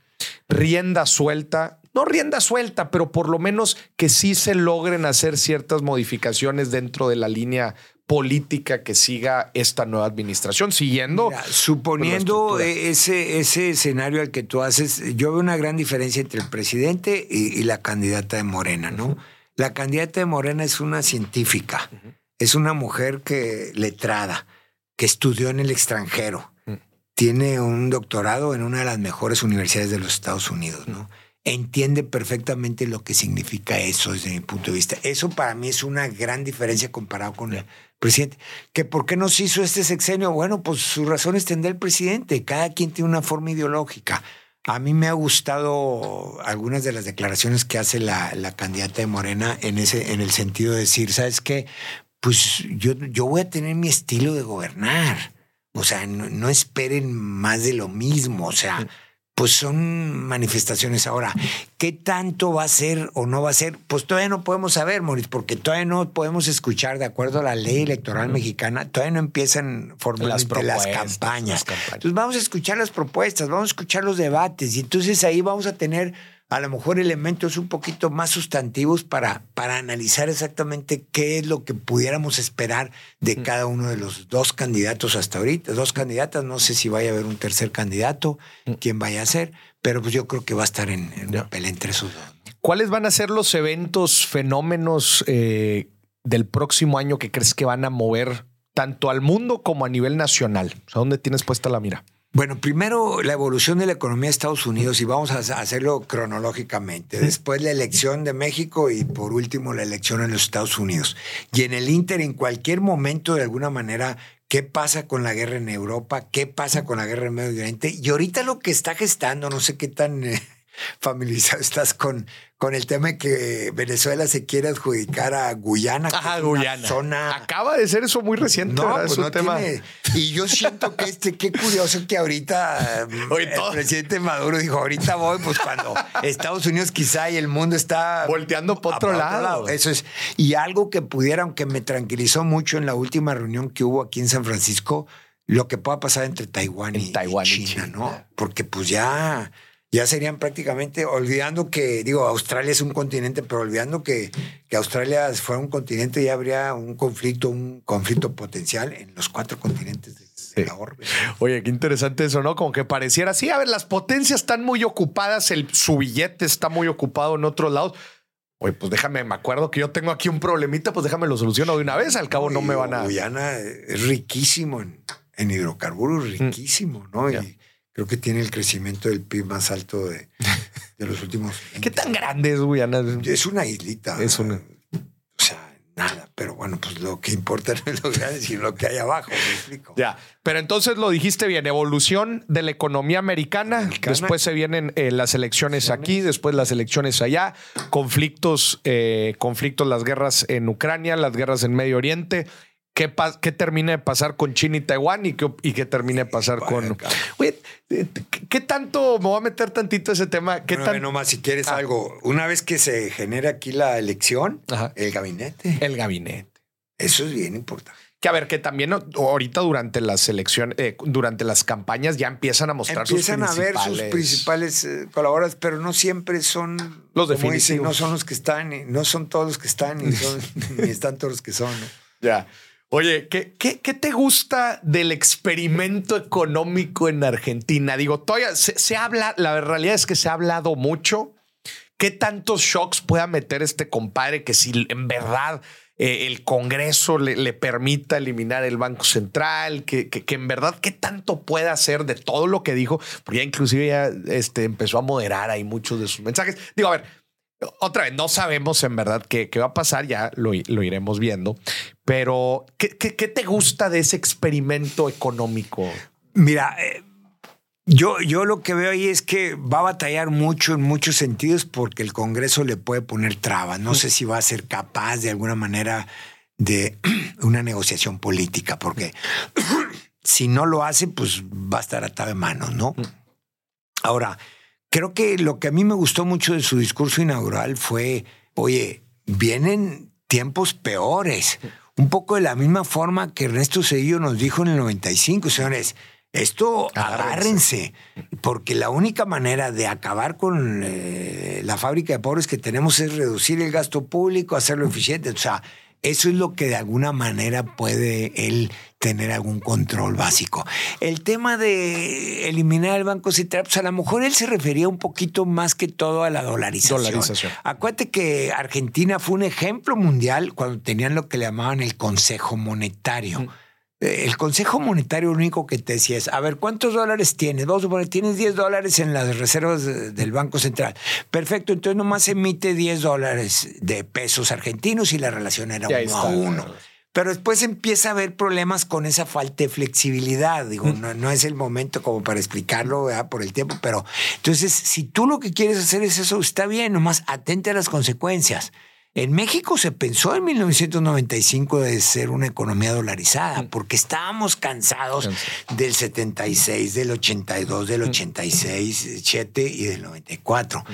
rienda suelta, no rienda suelta, pero por lo menos que sí se logren hacer ciertas modificaciones dentro de la línea política que siga esta nueva administración, siguiendo Mira, suponiendo eh, ese, ese escenario al que tú haces, yo veo una gran diferencia entre el presidente y, y la candidata de Morena, ¿no? La candidata de Morena es una científica, es una mujer que letrada, que estudió en el extranjero, Mm. tiene un doctorado en una de las mejores universidades de los Estados Unidos, ¿no? entiende perfectamente lo que significa eso desde mi punto de vista. Eso para mí es una gran diferencia comparado con el presidente. ¿Que ¿Por qué no se hizo este sexenio? Bueno, pues su razón es tendrá el presidente. Cada quien tiene una forma ideológica. A mí me ha gustado algunas de las declaraciones que hace la, la candidata de Morena en, ese, en el sentido de decir, ¿sabes qué? Pues yo, yo voy a tener mi estilo de gobernar. O sea, no, no esperen más de lo mismo. O sea, pues son manifestaciones ahora. ¿Qué tanto va a ser o no va a ser? Pues todavía no podemos saber, Moritz, porque todavía no podemos escuchar, de acuerdo a la ley electoral mexicana, todavía no empiezan formalmente las, campañas. Entonces vamos a escuchar las propuestas, vamos a escuchar los debates y entonces ahí vamos a tener a lo mejor elementos un poquito más sustantivos para, para analizar exactamente qué es lo que pudiéramos esperar de cada uno de los dos candidatos hasta ahorita. Dos candidatas, no sé si vaya a haber un tercer candidato, quién vaya a ser, pero pues yo creo que va a estar en, en pelea entre esos dos. ¿Cuáles van a ser los eventos, fenómenos eh, del próximo año que crees que van a mover tanto al mundo como a nivel nacional? O sea, ¿dónde tienes puesta la mira? Bueno, primero la evolución de la economía de Estados Unidos y vamos a hacerlo cronológicamente. Después la elección de México y por último la elección en los Estados Unidos. Y en el Inter, en cualquier momento, de alguna manera, ¿qué pasa con la guerra en Europa? ¿Qué pasa con la guerra en Medio Oriente? Y ahorita lo que está gestando, no sé qué tan... Familiarizado estás con, con el tema de que Venezuela se quiere adjudicar a Guyana. Ajá, Guyana. Zona... Acaba de ser eso muy reciente. No, pues no tema... Tiene... Y yo siento que este, qué curioso que ahorita el presidente Maduro dijo, ahorita voy, pues cuando Estados Unidos quizá y el mundo está... Volteando por otro, lado. Eso es. Y algo que pudiera, aunque me tranquilizó mucho en la última reunión que hubo aquí en San Francisco, lo que pueda pasar entre Taiwán, y, Taiwán y China, ¿no? Porque pues ya ya serían prácticamente, olvidando que, digo, Australia es un continente, pero olvidando que, que Australia fuera un continente, ya habría un conflicto, un conflicto potencial en los cuatro continentes de, la orbe. Oye, qué interesante eso, ¿no? Como que pareciera, sí, a ver, las potencias están muy ocupadas, el, su billete está muy ocupado en otros lados. Oye, pues déjame, me acuerdo que yo tengo aquí un problemita, pues déjame lo soluciono de una vez, al cabo no me van a... Guyana es riquísimo en, en hidrocarburos, mm. riquísimo, ¿no? Y, creo que tiene el crecimiento del PIB más alto de, los últimos. ¿Qué tan grande es Guyana? Es una islita. Es una. O sea, nada. Pero bueno, pues lo que importa no es lo grande, sino lo que hay abajo. Me explico. Ya. Pero entonces lo dijiste bien: evolución de la economía americana. Después se vienen eh, las elecciones aquí, después las elecciones allá, conflictos, eh, conflictos, las guerras en Ucrania, las guerras en Medio Oriente qué, qué termina de pasar con China y Taiwán y qué, y qué termina de pasar con. Oye, ¿qué tanto me voy a meter tantito ese tema? ¿Qué bueno, nomás si quieres ah. algo. Una vez que se genera aquí la elección, el gabinete. El gabinete. Eso es bien importante. Que a ver, que también ahorita durante las elecciones, eh, durante las campañas ya empiezan a mostrar empiezan sus principales... a ver sus principales eh, colaboradores, pero no siempre son los definitivos. no son los que están, no son todos los que están, ni, son, ni están todos los que son. Ya. Oye, ¿qué, ¿qué, te gusta del experimento económico en Argentina? Digo, todavía se, habla, la realidad es que se ha hablado mucho. ¿Qué tantos shocks pueda meter este compadre que si en verdad eh, el Congreso le, permita eliminar el Banco Central, que, que, en verdad qué tanto puede hacer de todo lo que dijo, porque ya inclusive ya este, empezó a moderar ahí muchos de sus mensajes. Digo, a ver, otra vez, no sabemos en verdad qué, va a pasar, ya lo, iremos viendo, pero ¿qué, te gusta de ese experimento económico? Mira, eh, yo, yo lo que veo ahí es que va a batallar mucho en muchos sentidos porque el Congreso le puede poner trabas. No sé si va a ser capaz de alguna manera de una negociación política, porque si no lo hace, pues va a estar atado de manos, ¿no? Ahora, creo que lo que a mí me gustó mucho de su discurso inaugural fue, oye, vienen tiempos peores. Un poco de la misma forma que Ernesto Cedillo nos dijo en el 95, señores, esto agárrense, porque la única manera de acabar con eh, la fábrica de pobres que tenemos es reducir el gasto público, hacerlo eficiente. O sea, eso es lo que de alguna manera puede él tener algún control básico. El tema de eliminar el Banco Central, pues a lo mejor él se refería un poquito más que todo a la dolarización. dolarización. Acuérdate que Argentina fue un ejemplo mundial cuando tenían lo que le llamaban el Consejo Monetario. El Consejo Monetario lo único que te decía es, a ver, ¿cuántos dólares tienes? Vamos a suponer, tienes 10 dólares en las reservas del Banco Central. Perfecto, entonces nomás emite 10 dólares de pesos argentinos y la relación era uno a uno. Pero después empieza a haber problemas con esa falta de flexibilidad. Digo, no, no es el momento como para explicarlo por el tiempo, pero entonces, si tú lo que quieres hacer es eso, está bien, nomás atente a las consecuencias. En México se pensó en 1995 de ser una economía dolarizada, porque estábamos cansados del 76, del 82, del 86, 7 y del 94.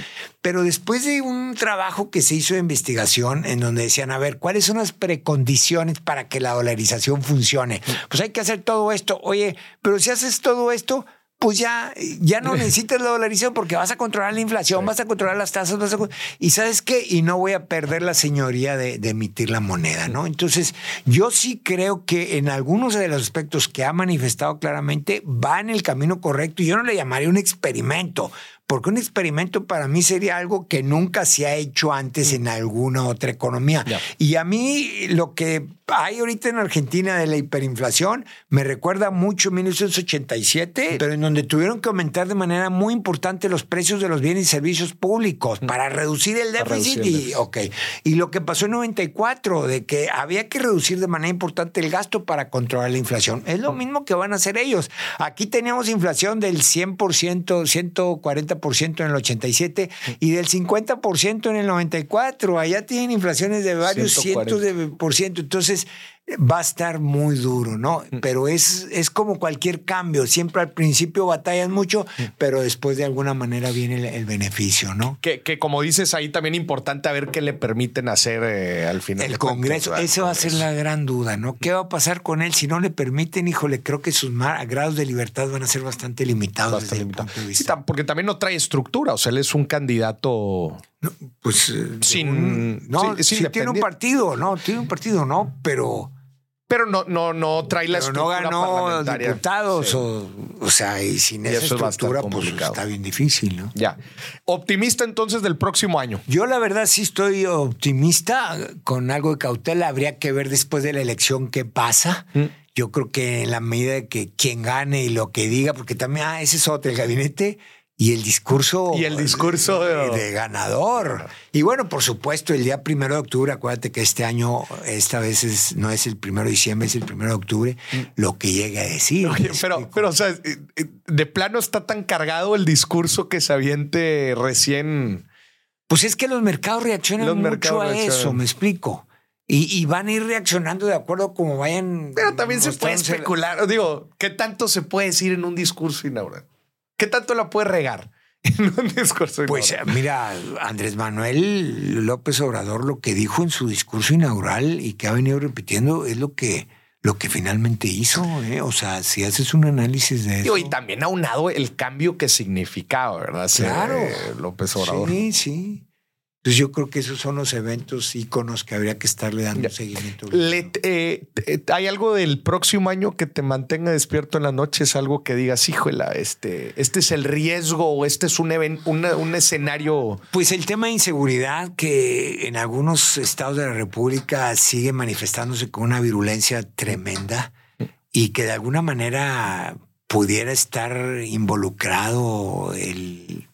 Pero después de un trabajo que se hizo de investigación en donde decían, a ver, ¿cuáles son las precondiciones para que la dolarización funcione? Pues hay que hacer todo esto. Oye, pero si haces todo esto, pues ya, ya no necesitas la dolarización porque vas a controlar la inflación, vas a controlar las tasas, vas a, y sabes qué, y no voy a perder la señoría de, de, emitir la moneda, ¿no? Entonces, yo sí creo que en algunos de los aspectos que ha manifestado claramente va en el camino correcto y yo no le llamaría un experimento, porque un experimento para mí sería algo que nunca se ha hecho antes en alguna otra economía. Y a mí lo que hay ahorita en Argentina de la hiperinflación me recuerda mucho a 1987, pero en donde tuvieron que aumentar de manera muy importante los precios de los bienes y servicios públicos para reducir el déficit. y, y lo que pasó en 94, de que había que reducir de manera importante el gasto para controlar la inflación. Es lo mismo que van a hacer ellos. Aquí teníamos inflación del 100%, 140 ciento en el 87 y del 50% en el 94. Allá tienen inflaciones de varios cientos de por ciento. Entonces, is va a estar muy duro, ¿no? Mm. Pero es, es como cualquier cambio. Siempre al principio batallan mucho, mm. pero después de alguna manera viene el, beneficio, ¿no? Que, que, como dices ahí también importante a ver qué le permiten hacer eh, al final. El Congreso, esa va a ser la gran duda, ¿no? ¿Qué va a pasar con él? Si no le permiten, híjole, creo que sus grados de libertad van a ser bastante limitados desde punto de vista. porque también no trae estructura, o sea, él es un candidato... pues eh, sin, no, sí, tiene un partido, no, tiene un partido, no, pero pero no, no, no trae la estructura no ganó diputados o, o, sea, y sin esa estructura pues está bien difícil, ¿no? Ya. Optimista entonces del próximo año. Yo la verdad sí estoy optimista, con algo de cautela, habría que ver después de la elección qué pasa. Mm. Yo creo que en la medida de que quien gane y lo que diga, porque también, ah, ese es otro, el gabinete y el discurso. Y el discurso de, ganador. Y bueno, por supuesto, el día primero de octubre, acuérdate que este año, esta vez no es el primero de diciembre, es el primero de octubre, mm. lo que llegue a decir. pero, pero, o sea, eh, eh, de plano está tan cargado el discurso que se aviente recién. Pues es que los mercados reaccionan mucho a eso, me explico. Y, van a ir reaccionando de acuerdo como vayan. Pero también se puede especular. Digo, ¿qué tanto se puede decir en un discurso inaugural? ¿Qué tanto la puede regar? En un discurso pues mira, Andrés Manuel López Obrador lo que dijo en su discurso inaugural y que ha venido repitiendo es lo que, lo que finalmente hizo. ¿eh? O sea, si haces un análisis de eso. Y también aunado el cambio que significaba, ¿verdad? Claro. López Obrador. Sí, sí. Entonces yo creo que esos son los eventos íconos que habría que estarle dando seguimiento. Eh, ¿Hay algo del próximo año que te mantenga despierto en la noche? ¿Es algo que digas, híjole, este, este es el riesgo o este es un, un escenario? Pues el tema de inseguridad que en algunos estados de la República sigue manifestándose con una virulencia tremenda y que de alguna manera pudiera estar involucrado el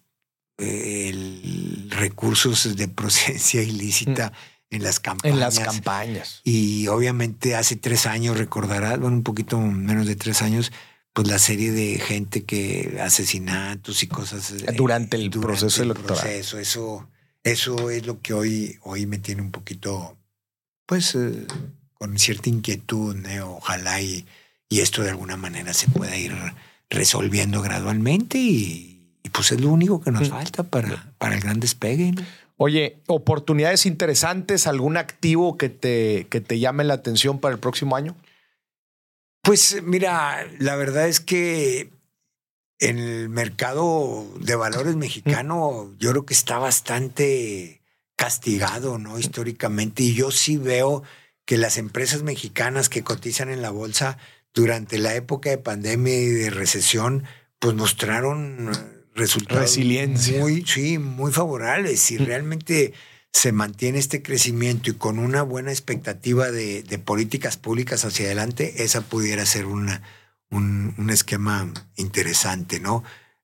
el recursos de procedencia ilícita mm. en las campañas. En las campañas. Y obviamente hace tres años, recordarás, bueno, un poquito menos de tres años, pues la serie de gente que asesinatos y cosas. Eh, durante el proceso electoral. eso, eso es lo que hoy, hoy me tiene un poquito, pues, eh, con cierta inquietud, ojalá y, y esto de alguna manera se pueda ir resolviendo gradualmente y y pues es lo único que nos mm. falta para, para el gran despegue. Oye, oportunidades interesantes, algún activo que te, que te llame la atención para el próximo año? Pues mira, la verdad es que en el mercado de valores mexicano yo creo que está bastante castigado, ¿no? Históricamente. Y yo sí veo que las empresas mexicanas que cotizan en la bolsa durante la época de pandemia y de recesión, pues mostraron resultados Resiliencia. muy, sí, muy favorables. Y realmente se mantiene este crecimiento y con una buena expectativa de, políticas públicas hacia adelante, esa pudiera ser una, un, un esquema interesante, ¿no?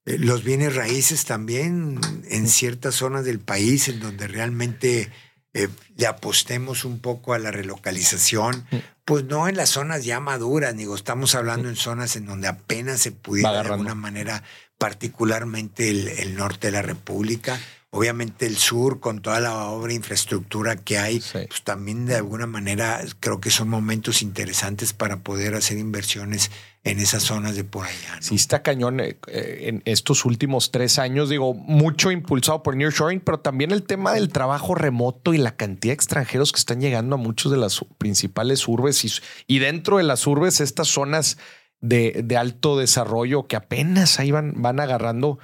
Eh, los bienes raíces también en ciertas zonas del país en donde realmente eh, le apostemos un poco a la relocalización, pues no en las zonas ya maduras, digo, estamos hablando en zonas en donde apenas se pudiera de alguna manera, particularmente el, norte de la República, obviamente el sur con toda la obra e infraestructura que hay, pues también de alguna manera creo que son momentos interesantes para poder hacer inversiones en esas zonas de por allá. ¿no? Sí, está cañón eh, eh, en estos últimos tres años, digo, mucho impulsado por Nearshoring, pero también el tema del trabajo remoto y la cantidad de extranjeros que están llegando a muchos de las principales urbes y, dentro de las urbes, estas zonas de, alto desarrollo que apenas ahí van, van agarrando.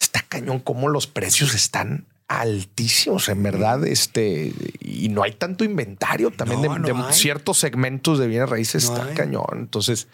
Está cañón como los precios están altísimos, en verdad, este, y no hay tanto inventario también de, ciertos segmentos de bienes raíces, está cañón. Entonces,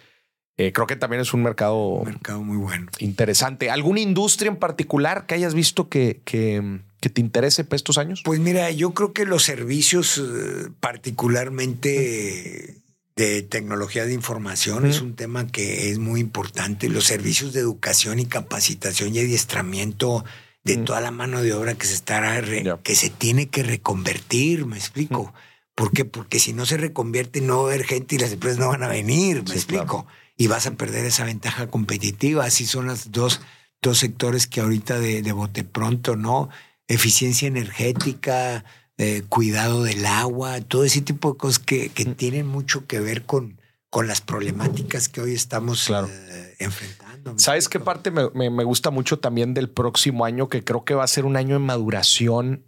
eh, creo que también es un mercado, mercado muy bueno. Interesante. ¿Alguna industria en particular que hayas visto que, que, te interese para estos años? Pues mira, yo creo que los servicios, eh, particularmente de tecnología de información, es un tema que es muy importante. Los servicios de educación y capacitación y adiestramiento de toda la mano de obra que se estará que se tiene que reconvertir, me explico. ¿Por qué? Porque si no se reconvierte no va a haber gente y las empresas no van a venir, me explico y vas a perder esa ventaja competitiva. Así son los dos, dos sectores que ahorita de, bote pronto, ¿no? Eficiencia energética, eh, cuidado del agua, todo ese tipo de cosas que, que tienen mucho que ver con, con las problemáticas que hoy estamos eh, enfrentando. ¿Sabes qué parte me, me, gusta mucho también del próximo año? Que creo que va a ser un año de maduración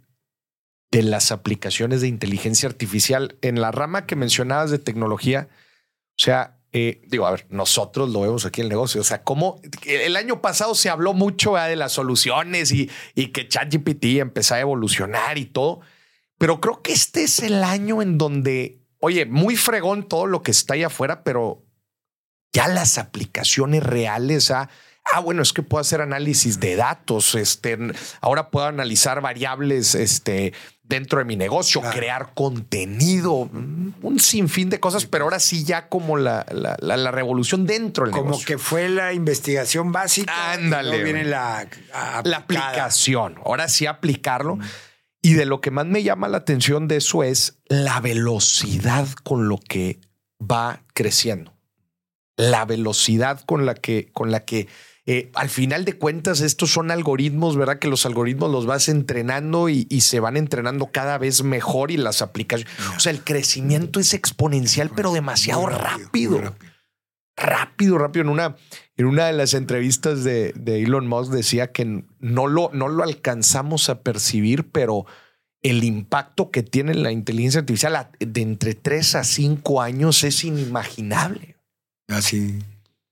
de las aplicaciones de inteligencia artificial en la rama que mencionabas de tecnología. O sea, eh, digo, a ver, nosotros lo vemos aquí en el negocio. O sea, como el año pasado se habló mucho de las soluciones y, y que ChatGPT empezó a evolucionar y todo. Pero creo que este es el año en donde, oye, muy fregón todo lo que está ahí afuera, pero ya las aplicaciones reales, a ah, bueno, es que puedo hacer análisis de datos, este, ahora puedo analizar variables, este, dentro de mi negocio, crear contenido, un sinfín de cosas, pero ahora sí ya como la, la, revolución dentro del como que fue la investigación básica. Ándale. viene la, la aplicación. Ahora sí aplicarlo. Y de lo que más me llama la atención de eso es la velocidad con lo que va creciendo. La velocidad con la que, con la que eh, al final de cuentas, estos son algoritmos, ¿verdad? Que los algoritmos los vas entrenando y, se van entrenando cada vez mejor y las aplicaciones. O sea, el crecimiento es exponencial, pero demasiado rápido. Rápido. Rápido, En una, en una de las entrevistas de, Elon Musk decía que no lo, no lo alcanzamos a percibir, pero el impacto que tiene la inteligencia artificial de entre 3 a 5 años es inimaginable. Así.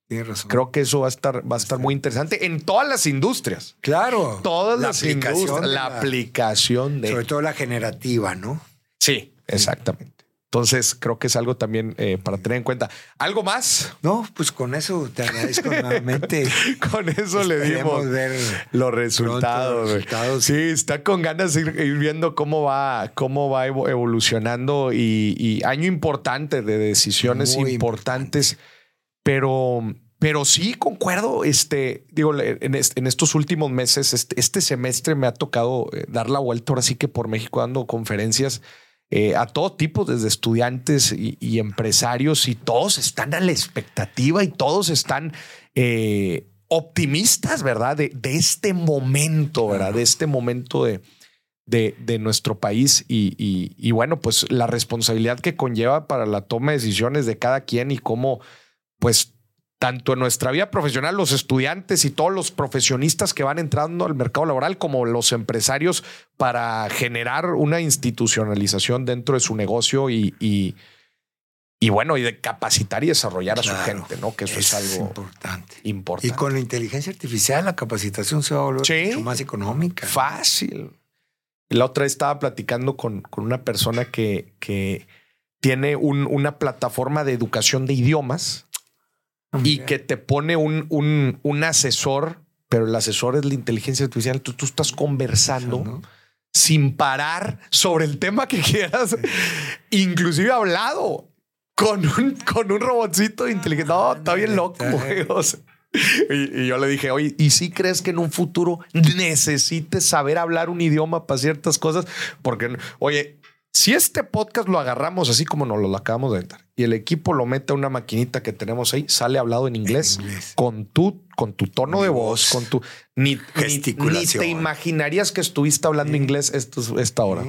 razón. Creo que eso va a estar, va a estar muy interesante en todas las industrias. Claro. Todas las industrias. La, aplicación de. Sobre todo la generativa, ¿no? Sí, exactamente. Entonces, creo que es algo también eh, para tener en cuenta. ¿Algo más? No, pues con eso te agradezco nuevamente. con eso le dimos ver los resultados. Sí, está con ganas de ir, viendo cómo va, cómo va evolucionando y, año importante de decisiones importantes. Pero, pero sí concuerdo. Este, digo, en, estos últimos meses, este, este, semestre me ha tocado eh, dar la vuelta ahora sí que por México dando conferencias. Eh, a todo tipo, desde estudiantes y, empresarios, y todos están a la expectativa y todos están eh, optimistas, ¿verdad? De, este momento, ¿verdad? De este momento de, de, nuestro país y, y, bueno, pues la responsabilidad que conlleva para la toma de decisiones de cada quien y cómo pues tanto en nuestra vida profesional, los estudiantes y todos los profesionistas que van entrando al mercado laboral, como los empresarios, para generar una institucionalización dentro de su negocio y, y, bueno, y de capacitar y desarrollar a su gente, ¿no? Que eso es, algo importante. importante. Y con la inteligencia artificial, la capacitación se va a volver mucho más económica. Fácil. La otra vez estaba platicando con, con una persona que, que tiene un, una plataforma de educación de idiomas y que te pone un, un, un, asesor, pero el asesor es la inteligencia artificial. Tú, tú estás conversando. sin parar sobre el tema que quieras, inclusive hablado con un, con un robotcito inteligente. No, está bien loco, güey. O sea, y, y yo le dije, oye, ¿y si crees que en un futuro necesites saber hablar un idioma para ciertas cosas? Porque, oye, si este podcast lo agarramos así como nos lo acabamos de entrar y el equipo lo mete a una maquinita que tenemos ahí, sale hablado en inglés, inglés. con tu con tu tono Mi de voz, voz, con tu ni, ni, te imaginarías que estuviste hablando inglés esto, esta hora.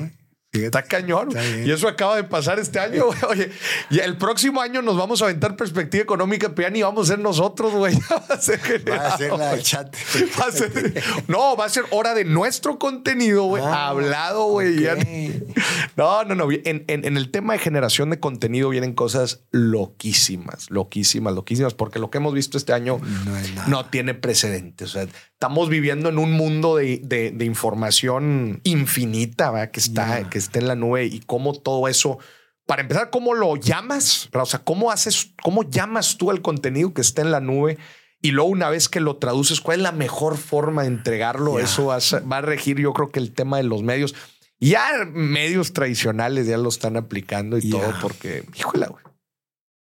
Está cañón. Está. Y eso acaba de pasar este año. güey. Oye, y el próximo año nos vamos a aventar perspectiva económica, pero ya ni vamos a ser nosotros, güey. Va a ser, Va a ser la genial, del chat. Va a ser- no, va a ser hora de nuestro contenido, güey. Ah, hablado, güey. No, no, no. En, en- en el tema de generación de contenido vienen cosas loquísimas, loquísimas, loquísimas, porque lo que hemos visto este año No tiene precedentes. O sea, estamos viviendo en un mundo de, de- de información infinita ¿verdad? que está, Ya. que está en la nube y cómo todo eso. Para empezar, ¿cómo lo llamas? O sea, ¿cómo haces, cómo llamas tú el contenido que está en la nube? Y luego una vez que lo traduces, ¿cuál es la mejor forma de entregarlo? Eso va a, va a regir, yo creo que el tema de los medios. Ya medios tradicionales ya lo están aplicando y todo porque, híjole, güey.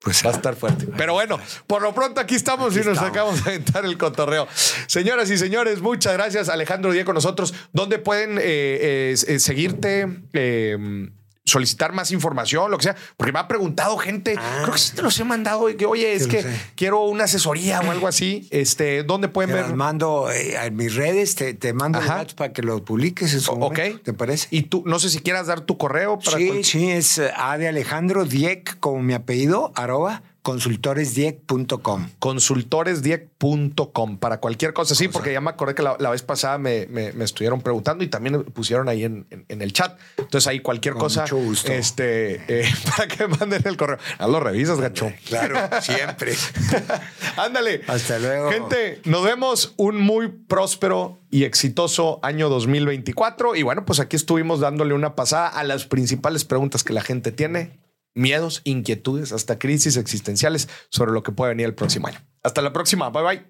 Pues Va a estar fuerte. Pero bueno, por lo pronto aquí estamos Aquí y nos estamos. acabamos de aventar el cotorreo. Señoras y señores, muchas gracias. Alejandro Díaz con nosotros. ¿Dónde pueden eh, eh, eh, seguirte? eh, solicitar más información, lo que sea, porque me ha preguntado gente, Ah. creo que sí te los he mandado, y que oye, es que sé. quiero una asesoría o algo así. Este, ¿dónde pueden Te ver? mando eh, a mis redes, te, te mando. WhatsApp para que lo publiques en su O- momento, ok. ¿Te parece? Y tú, no sé si quieras dar tu correo para sí, cual- sí, es eh, A de Alejandro Dieck, como mi apellido, arroba consultoresdieck.com. consultoresdieck.com para cualquier cosa. Sí, porque ya me acordé que la, la vez pasada me, me- me estuvieron preguntando y también pusieron ahí en, en- en el chat. Entonces ahí cualquier Con cosa, mucho gusto. este, eh, para que manden el correo. Ya lo revisas, gacho. Claro, siempre. Ándale. Hasta luego. Gente, nos vemos un muy próspero y exitoso año 2024. Y bueno, pues aquí estuvimos dándole una pasada a las principales preguntas que la gente tiene. Miedos, inquietudes, hasta crisis existenciales sobre lo que puede venir el próximo año. Hasta la próxima. Bye bye.